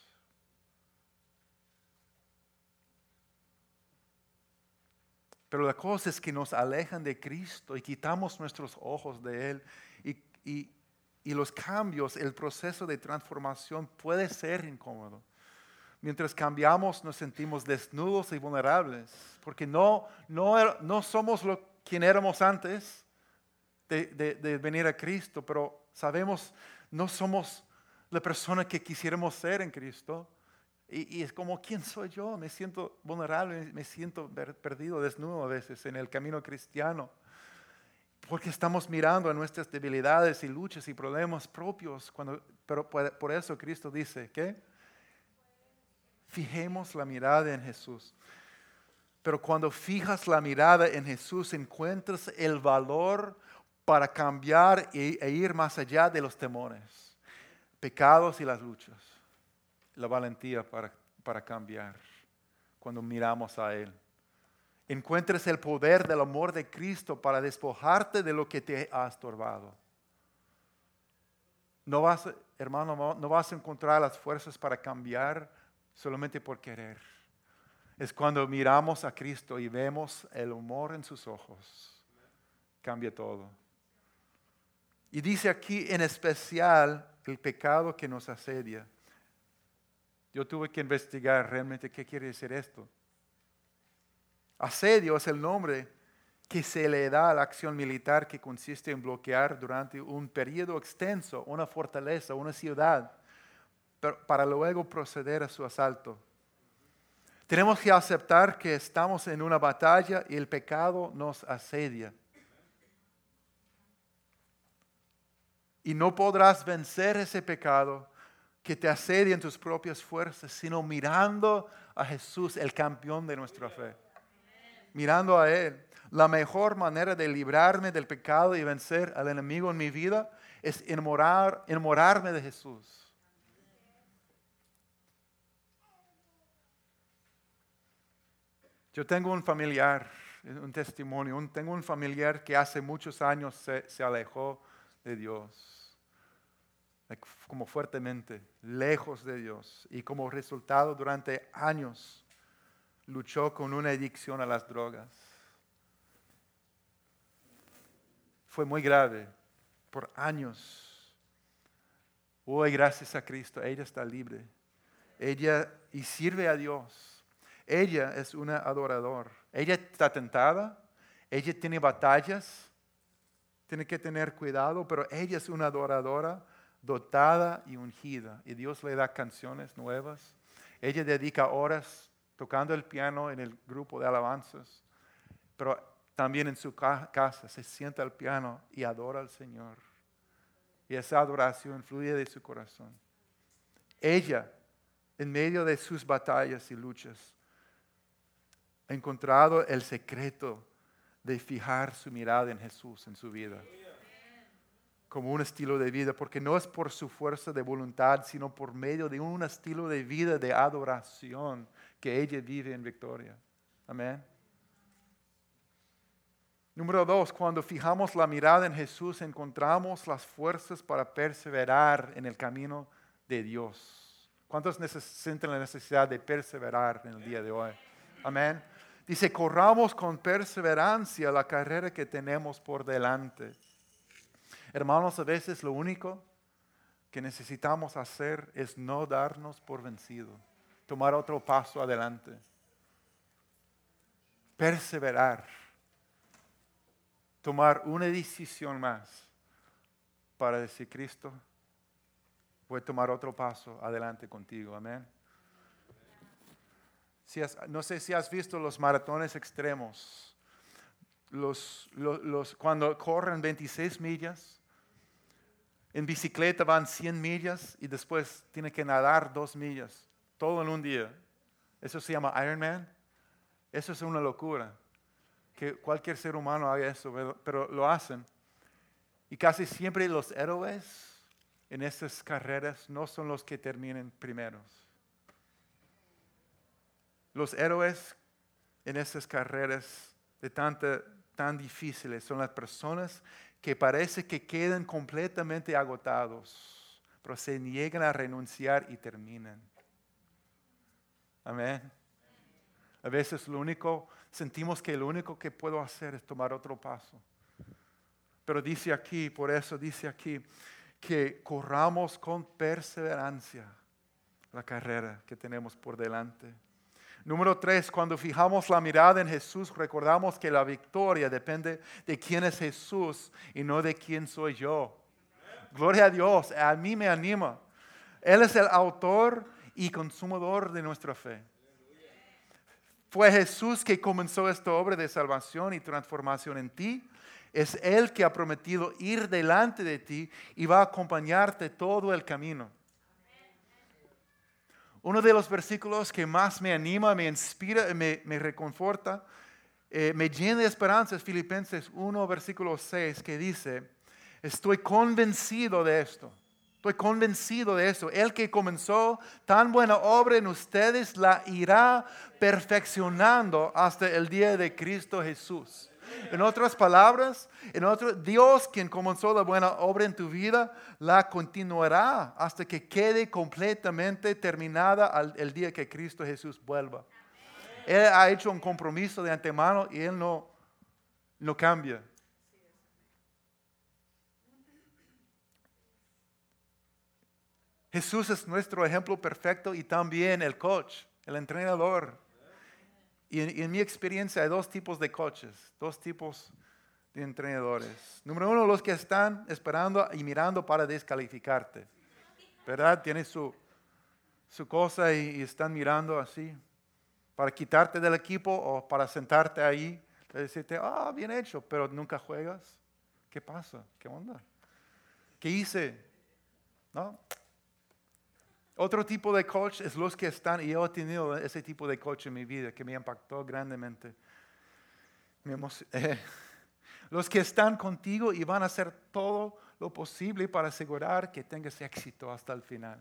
A: Pero la cosa es que nos alejan de Cristo y quitamos nuestros ojos de Él. Y, los cambios, el proceso de transformación puede ser incómodo. Mientras cambiamos nos sentimos desnudos y vulnerables, porque no, no, no somos lo, quien éramos antes de, de venir a Cristo, pero sabemos, no somos la persona que quisiéramos ser en Cristo. Y, es como, ¿quién soy yo? Me siento vulnerable, me siento perdido, desnudo a veces en el camino cristiano. Porque estamos mirando a nuestras debilidades y luchas y problemas propios. Cuando, pero por eso Cristo dice, ¿qué? Fijemos la mirada en Jesús. Pero cuando fijas la mirada en Jesús, encuentras el valor para cambiar e ir más allá de los temores, pecados y las luchas la valentía para, para cambiar cuando miramos a Él. Encuentres el poder del amor de Cristo para despojarte de lo que te ha estorbado. No vas, hermano, no vas a encontrar las fuerzas para cambiar solamente por querer. Es cuando miramos a Cristo y vemos el amor en sus ojos. Cambia todo. Y dice aquí en especial el pecado que nos asedia. Yo tuve que investigar realmente qué quiere decir esto. Asedio es el nombre que se le da a la acción militar que consiste en bloquear durante un periodo extenso una fortaleza, una ciudad, para luego proceder a su asalto. Tenemos que aceptar que estamos en una batalla y el pecado nos asedia. Y no podrás vencer ese pecado que te asedien tus propias fuerzas, sino mirando a Jesús, el campeón de nuestra fe. Mirando a Él. La mejor manera de librarme del pecado y vencer al enemigo en mi vida es enamorar, enamorarme de Jesús. Yo tengo un familiar, un testimonio, tengo un familiar que hace muchos años se, se alejó de Dios, como fuertemente, lejos de Dios, y como resultado durante años luchó con una adicción a las drogas. Fue muy grave por años. Hoy, gracias a Cristo, ella está libre. Ella y sirve a Dios. Ella es una adorador. Ella está tentada. Ella tiene batallas. Tiene que tener cuidado, pero ella es una adoradora dotada y ungida. Y Dios le da canciones nuevas. Ella dedica horas tocando el piano en el grupo de alabanzas, pero también en su casa se sienta al piano y adora al Señor. Y esa adoración fluye de su corazón. Ella, en medio de sus batallas y luchas, ha encontrado el secreto de fijar su mirada en Jesús en su vida como un estilo de vida, porque no es por su fuerza de voluntad, sino por medio de un estilo de vida de adoración que ella vive en victoria. Amén. Número dos, cuando fijamos la mirada en Jesús, encontramos las fuerzas para perseverar en el camino de Dios. ¿Cuántos sienten la necesidad de perseverar en el día de hoy? Amén. Dice, corramos con perseverancia la carrera que tenemos por delante. Hermanos, a veces lo único que necesitamos hacer es no darnos por vencido, tomar otro paso adelante, perseverar, tomar una decisión más para decir, Cristo, voy a tomar otro paso adelante contigo. Amén. no sé si has visto los maratones extremos, los, cuando corren 26 millas en bicicleta van 100 millas y después tiene que nadar 2 millas, todo en un día. Eso se llama Ironman. Eso es una locura. Que cualquier ser humano haga eso, pero, lo hacen. Y casi siempre los héroes en esas carreras no son los que terminen primeros. Los héroes en esas carreras de tanta, tan difíciles son las personas que parece que quedan completamente agotados, pero se niegan a renunciar y terminan. Amén. A veces lo único, sentimos que lo único que puedo hacer es tomar otro paso. Pero dice aquí, por eso dice aquí, que corramos con perseverancia la carrera que tenemos por delante. Número tres, cuando fijamos la mirada en Jesús, recordamos que la victoria depende de quién es Jesús y no de quién soy yo. Gloria a Dios, a mí me anima. Él es el autor y consumador de nuestra fe. Fue Jesús que comenzó esta obra de salvación y transformación en ti. Es Él que ha prometido ir delante de ti y va a acompañarte todo el camino. Uno de los versículos que más me anima, me inspira, me, me reconforta, eh, me llena de esperanza es Filipenses 1, versículo 6, que dice, estoy convencido de esto. Estoy convencido de eso. El que comenzó tan buena obra en ustedes la irá perfeccionando hasta el día de Cristo Jesús. En otras palabras, Dios quien comenzó la buena obra en tu vida, la continuará hasta que quede completamente terminada el día que Cristo Jesús vuelva. Él ha hecho un compromiso de antemano y Él no, no cambia. Jesús es nuestro ejemplo perfecto y también el coach, el entrenador. Y en, mi experiencia hay dos tipos de coches, dos tipos de entrenadores. Número uno, los que están esperando y mirando para descalificarte. ¿Verdad? Tiene su, su cosa y, están mirando así para quitarte del equipo o para sentarte ahí y decirte, ah, bien hecho, pero nunca juegas. ¿Qué pasa? ¿Qué onda? ¿Qué hice? ¿No? Otro tipo de coach es los que están, y yo he tenido ese tipo de coach en mi vida que me impactó grandemente. Eh, los que están contigo y van a hacer todo lo posible para asegurar que tengas éxito hasta el final.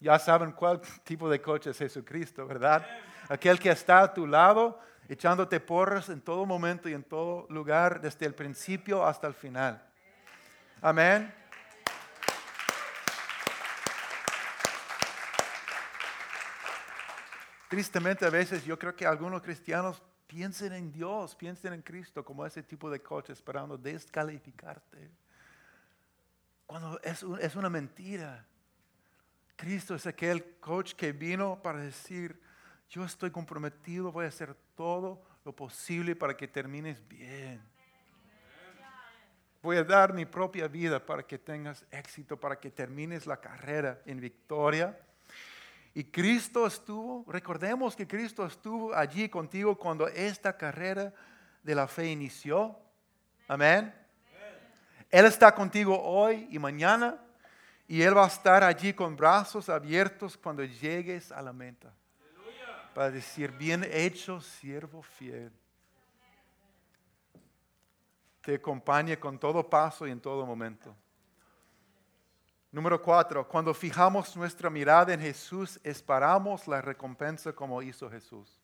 A: Ya saben cuál tipo de coach es Jesucristo, ¿verdad? Aquel que está a tu lado, echándote porras en todo momento y en todo lugar, desde el principio hasta el final. Amén. Tristemente a veces yo creo que algunos cristianos piensen en Dios, piensen en Cristo como ese tipo de coach esperando descalificarte. Cuando es, es una mentira. Cristo es aquel coach que vino para decir, yo estoy comprometido, voy a hacer todo lo posible para que termines bien. Voy a dar mi propia vida para que tengas éxito, para que termines la carrera en victoria. Y Cristo estuvo, recordemos que Cristo estuvo allí contigo cuando esta carrera de la fe inició. Amén. Él está contigo hoy y mañana y Él va a estar allí con brazos abiertos cuando llegues a la meta. Para decir, bien hecho, siervo fiel. Te acompañe con todo paso y en todo momento. Número cuatro, cuando fijamos nuestra mirada en Jesús, esperamos la recompensa como hizo Jesús.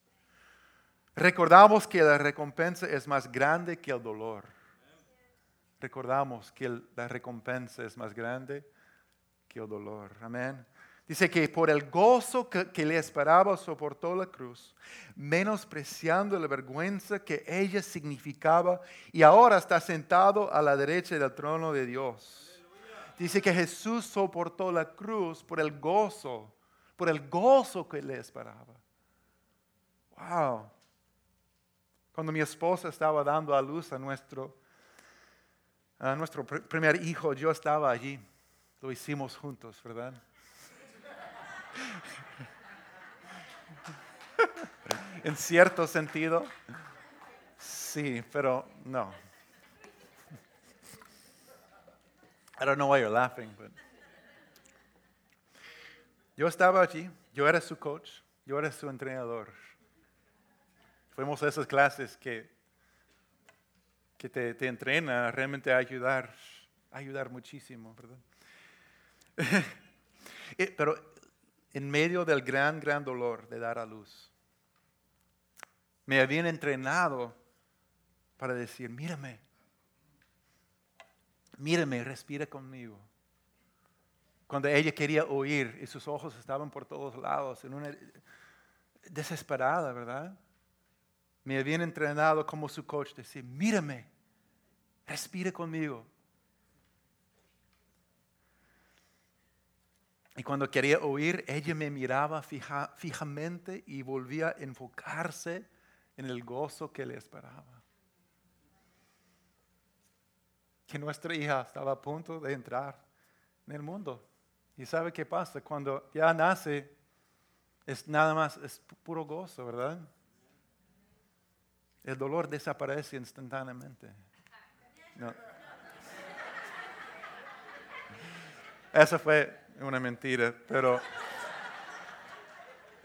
A: Recordamos que la recompensa es más grande que el dolor. Recordamos que la recompensa es más grande que el dolor. Amén. Dice que por el gozo que, le esperaba soportó la cruz, menospreciando la vergüenza que ella significaba y ahora está sentado a la derecha del trono de Dios. Dice que Jesús soportó la cruz por el gozo, por el gozo que le esperaba. Wow. Cuando mi esposa estaba dando a luz a nuestro, a nuestro primer hijo, yo estaba allí. Lo hicimos juntos, ¿verdad? en cierto sentido, sí, pero no. I don't know why you're laughing, but yo estaba allí, yo era su coach, yo era su entrenador. Fuimos a esas clases que, que te, te entrena realmente a ayudar, a ayudar muchísimo, ¿verdad? Eh, pero en medio del gran, gran dolor de dar a luz, me habían entrenado para decir, mírame, mírame, respira conmigo. Cuando ella quería oír y sus ojos estaban por todos lados, en una desesperada, ¿verdad? Me habían entrenado como su coach, decir, mírame, respira conmigo. Y cuando quería oír, ella me miraba fijamente y volvía a enfocarse en el gozo que le esperaba. Nuestra hija estaba a punto de entrar en el mundo. Y sabe qué pasa cuando ya nace, es nada más, es puro gozo, ¿verdad? El dolor desaparece instantáneamente. No. Eso fue una mentira, pero...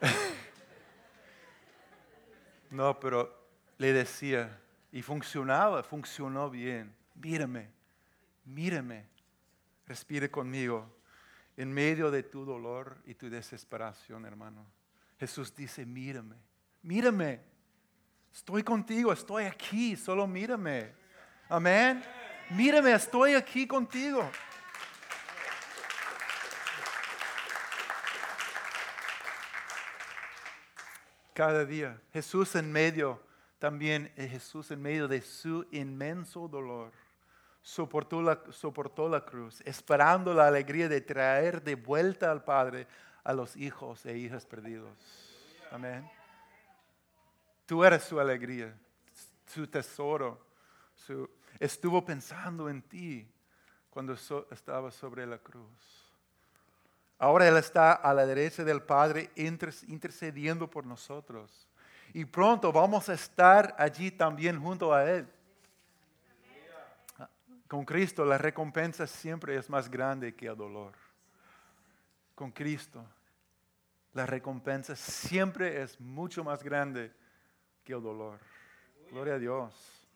A: no, pero le decía, y funcionaba, funcionó bien. Mírame, mírame, respire conmigo en medio de tu dolor y tu desesperación, hermano. Jesús dice, mírame, mírame, estoy contigo, estoy aquí, solo mírame. Amén. Mírame, estoy aquí contigo. cada día. Jesús en medio, también eh, Jesús en medio de su inmenso dolor, soportó la, soportó la cruz, esperando la alegría de traer de vuelta al Padre a los hijos e hijas perdidos. Amén. Tú eres su alegría, su tesoro. estuvo pensando en ti cuando estaba sobre la cruz. Ahora Él está a la derecha del Padre intercediendo por nosotros. Y pronto vamos a estar allí también junto a Él. Con Cristo la recompensa siempre es más grande que el dolor. con Cristo, la recompensa siempre es mucho más grande que el dolor. Gloria a Dios.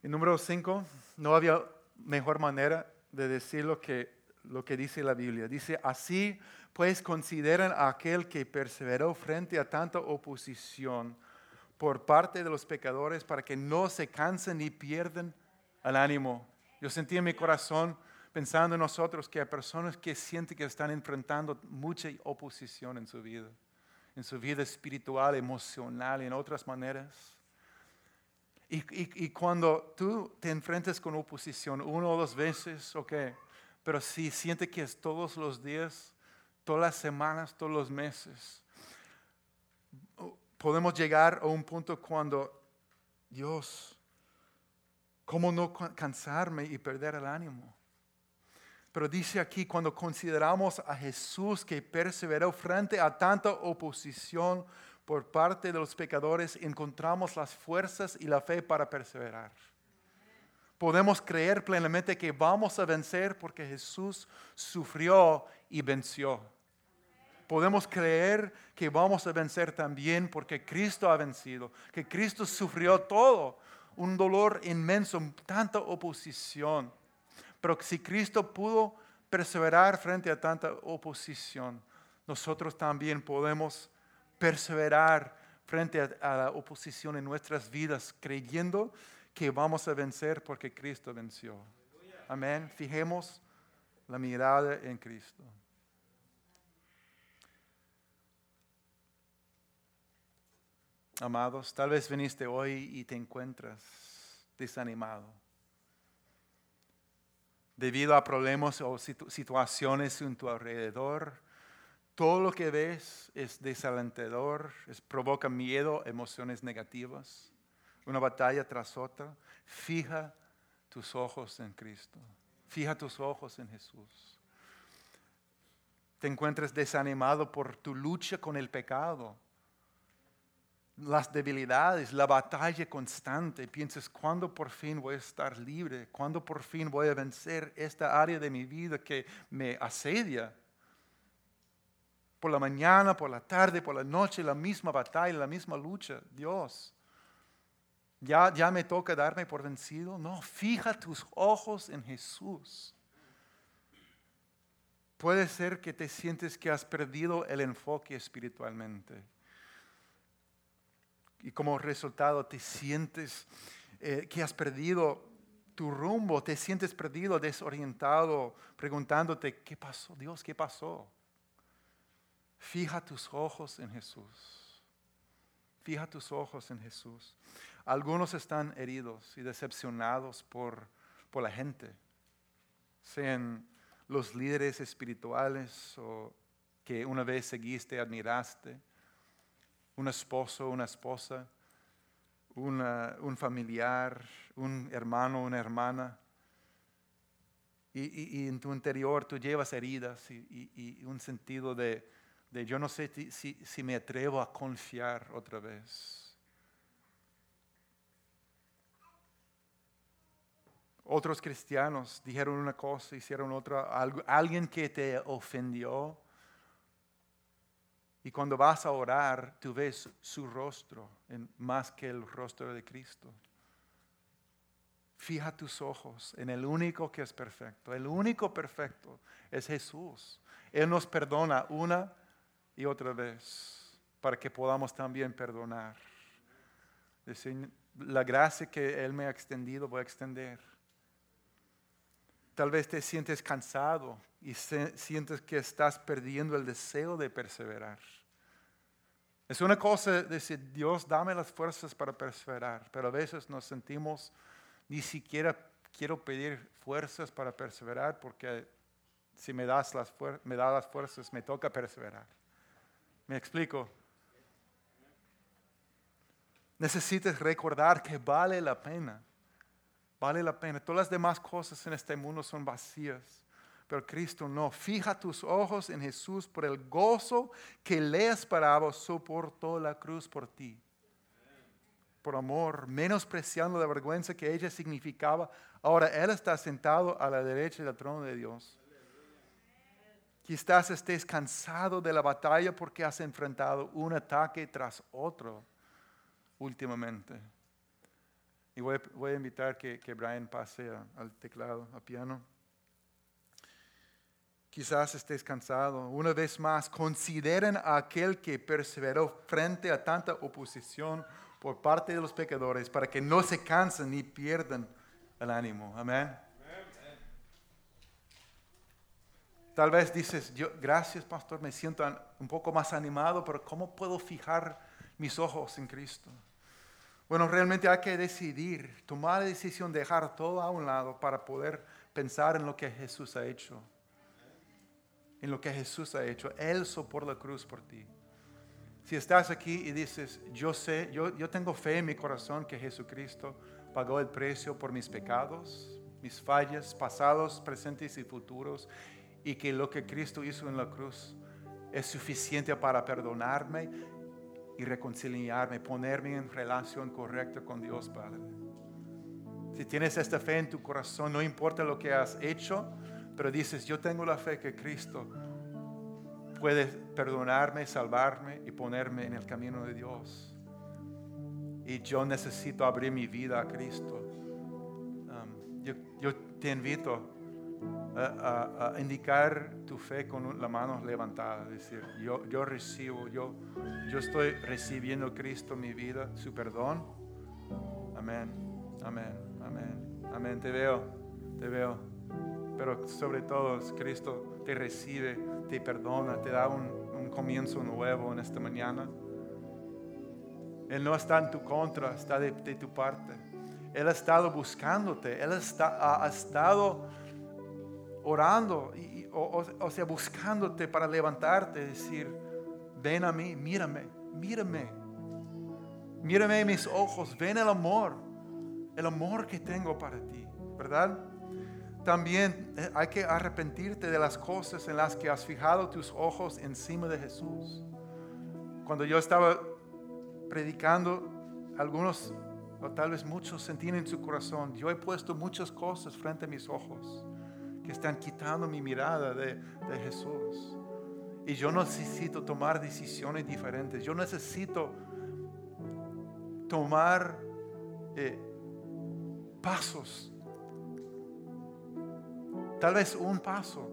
A: Y número cinco, no había mejor manera de decir lo que, lo que dice la Biblia. Dice, así pues consideran a aquel que perseveró frente a tanta oposición por parte de los pecadores para que no se cansen ni pierdan el ánimo. Yo sentí en mi corazón pensando en nosotros que hay personas que sienten que están enfrentando mucha oposición en su vida, en su vida espiritual, emocional y en otras maneras. Y, cuando tú te enfrentas con oposición una o dos veces, ok, pero si sientes que es todos los días, todas las semanas, todos los meses, podemos llegar a un punto cuando, Dios, ¿cómo no cansarme y perder el ánimo? Pero dice aquí, cuando consideramos a Jesús que perseveró frente a tanta oposición, por parte de los pecadores encontramos las fuerzas y la fe para perseverar. Podemos creer plenamente que vamos a vencer porque Jesús sufrió y venció. Podemos creer que vamos a vencer también porque Cristo ha vencido, que Cristo sufrió todo, un dolor inmenso, tanta oposición. Pero si Cristo pudo perseverar frente a tanta oposición, nosotros también podemos perseverar frente a, la oposición en nuestras vidas, creyendo que vamos a vencer porque Cristo venció. Amén. Fijemos la mirada en Cristo. Amados, tal vez viniste hoy y te encuentras desanimado debido a problemas o situaciones en tu alrededor todo lo que ves es desalentador, es, provoca miedo, emociones negativas, una batalla tras otra. Fija tus ojos en Cristo. Fija tus ojos en Jesús. Te encuentras desanimado por tu lucha con el pecado, las debilidades, la batalla constante. Piensas, ¿cuándo por fin voy a estar libre? ¿Cuándo por fin voy a vencer esta área de mi vida que me asedia? por la mañana, por la tarde, por la noche, la misma batalla, la misma lucha. Dios, ya, ya me toca darme por vencido. No, fija tus ojos en Jesús. Puede ser que te sientes que has perdido el enfoque espiritualmente. Y como resultado te sientes eh, que has perdido tu rumbo, te sientes perdido, desorientado, preguntándote, ¿qué pasó? Dios, ¿qué pasó? Fija tus ojos en Jesús. Fija tus ojos en Jesús. Algunos están heridos y decepcionados por, por la gente, sean los líderes espirituales o que una vez seguiste, admiraste, un esposo, una esposa, un familiar, un hermano, una hermana. Y, en tu interior tú llevas heridas y un sentido de, de yo no sé si, si me atrevo a confiar otra vez. Otros cristianos dijeron una cosa, hicieron otra, alguien que te ofendió. Y cuando vas a orar, tú ves su rostro más que el rostro de Cristo. Fija tus ojos en el único que es perfecto. El único perfecto es Jesús. Él nos perdona una y otra vez para que podamos también perdonar. la gracia que Él me ha extendido voy a extender. Tal vez te sientes cansado y sientes que estás perdiendo el deseo de perseverar. Es una cosa decir, Dios, dame las fuerzas para perseverar, pero a veces nos sentimos, ni siquiera quiero pedir fuerzas para perseverar porque si me das las, me das las fuerzas me toca perseverar. ¿Me explico? Necesitas recordar que vale la pena. Vale la pena. Todas las demás cosas en este mundo son vacías. Pero Cristo no. Fija tus ojos en Jesús por el gozo que le esperaba, soportó la cruz por ti. Por amor, menospreciando la vergüenza que ella significaba. Ahora Él está sentado a la derecha del trono de Dios. Quizás estés cansado de la batalla porque has enfrentado un ataque tras otro últimamente. Y voy, a invitar que, que Brian pase al teclado, al piano. Quizás estés cansado. Una vez más, consideren a aquel que perseveró frente a tanta oposición por parte de los pecadores para que no se cansen ni pierdan el ánimo. Amén. Tal vez dices, yo, gracias pastor, me siento un poco más animado, pero ¿cómo puedo fijar mis ojos en Cristo? Bueno, realmente hay que decidir, tomar la decisión de dejar todo a un lado para poder pensar en lo que Jesús ha hecho en lo que Jesús ha hecho. Él soportó la cruz por ti. Si estás aquí y dices, yo sé, yo, yo tengo fe en mi corazón que Jesucristo pagó el precio por mis pecados, mis fallas pasados, presentes y futuros, y que lo que Cristo hizo en la cruz es suficiente para perdonarme y reconciliarme, ponerme en relación correcta con Dios Padre. Si tienes esta fe en tu corazón, no importa lo que has hecho, pero dices, yo tengo la fe que Cristo puede perdonarme, salvarme y ponerme en el camino de Dios. Y yo necesito abrir mi vida a Cristo. Um, yo, te invito a, indicar tu fe con la mano levantada, decir, yo, yo recibo, yo, yo estoy recibiendo Cristo en mi vida, su perdón. Amén, amén, amén, amén. Te veo, te veo pero sobre todo Cristo te recibe, te perdona, te da un, comienzo nuevo en esta mañana. Él no está en tu contra, está de, tu parte. Él ha estado buscándote, Él está, ha, estado orando, y, o, sea, buscándote para levantarte, decir, ven a mí, mírame, mírame, mírame en mis ojos, ven el amor, el amor que tengo para ti, ¿verdad? También eh, hay que arrepentirte de las cosas en las que has fijado tus ojos encima de Jesús. Cuando yo estaba predicando, algunos o tal vez muchos sentían en su corazón, yo he puesto muchas cosas frente a mis ojos que están quitando mi mirada de, Jesús. Y yo necesito tomar decisiones diferentes. Yo necesito tomar eh, pasos Tal vez un paso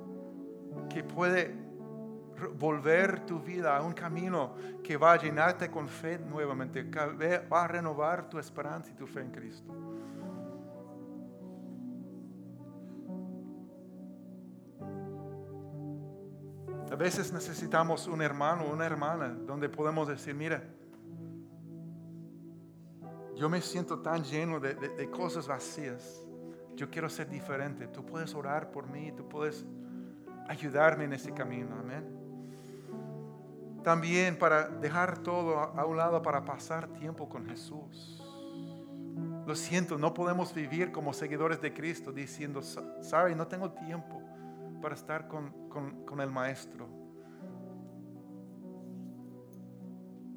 A: que puede volver tu vida a un camino que va a llenarte con fe nuevamente, que va a renovar tu esperanza y tu fe en Cristo. A veces necesitamos un hermano una hermana donde podemos decir, mira, yo me siento tan lleno de, de cosas vacías yo quiero ser diferente. Tú puedes orar por mí, tú puedes ayudarme en ese camino. Amén. También para dejar todo a un lado para pasar tiempo con Jesús. Lo siento, no podemos vivir como seguidores de Cristo diciendo, sorry, no tengo tiempo para estar con, con el Maestro.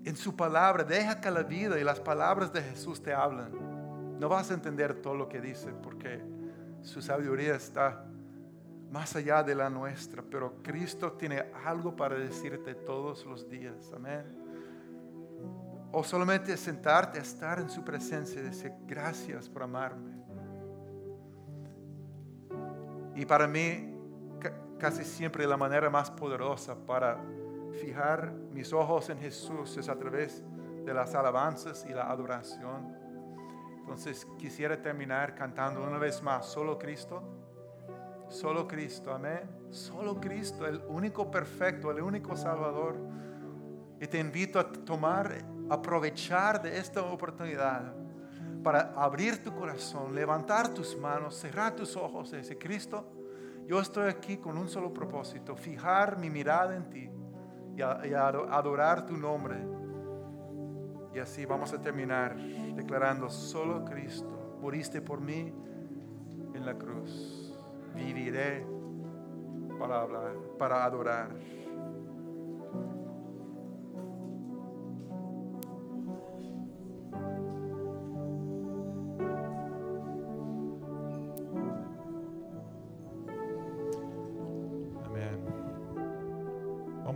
A: En su palabra, deja que la vida y las palabras de Jesús te hablen. No vas a entender todo lo que dice porque su sabiduría está más allá de la nuestra, pero Cristo tiene algo para decirte todos los días. Amén. O solamente sentarte estar en su presencia y decir gracias por amarme. Y para mí, casi siempre la manera más poderosa para fijar mis ojos en Jesús es a través de las alabanzas y la adoración. Entonces quisiera terminar cantando una vez más, solo Cristo, solo Cristo, amén, solo Cristo, el único perfecto, el único Salvador. Y te invito a tomar, aprovechar de esta oportunidad para abrir tu corazón, levantar tus manos, cerrar tus ojos y decir, Cristo, yo estoy aquí con un solo propósito, fijar mi mirada en ti y adorar tu nombre y así vamos a terminar declarando, solo Cristo, moriste por mí en la cruz. Viviré para hablar, para adorar.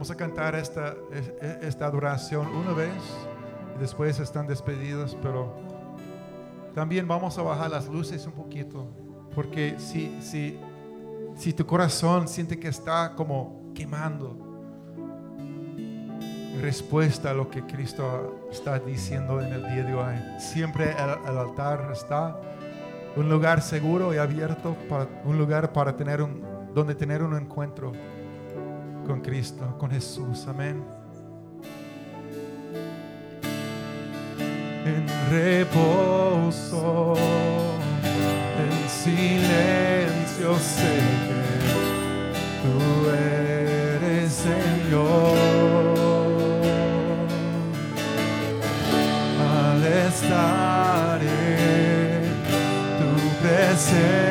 B: Vamos a cantar esta, es- e- esta adoración una vez y después están despedidos, pero también vamos a bajar las luces un poquito, porque si, si, si tu corazón siente que está como quemando, respuesta a lo que Cristo está diciendo en el día de hoy, siempre el, el altar está un lugar seguro y abierto, para, un lugar para tener un, donde tener un encuentro con Cristo, con Jesús. Amén. En reposo, en silencio sé que tú eres Señor. Al tu presencia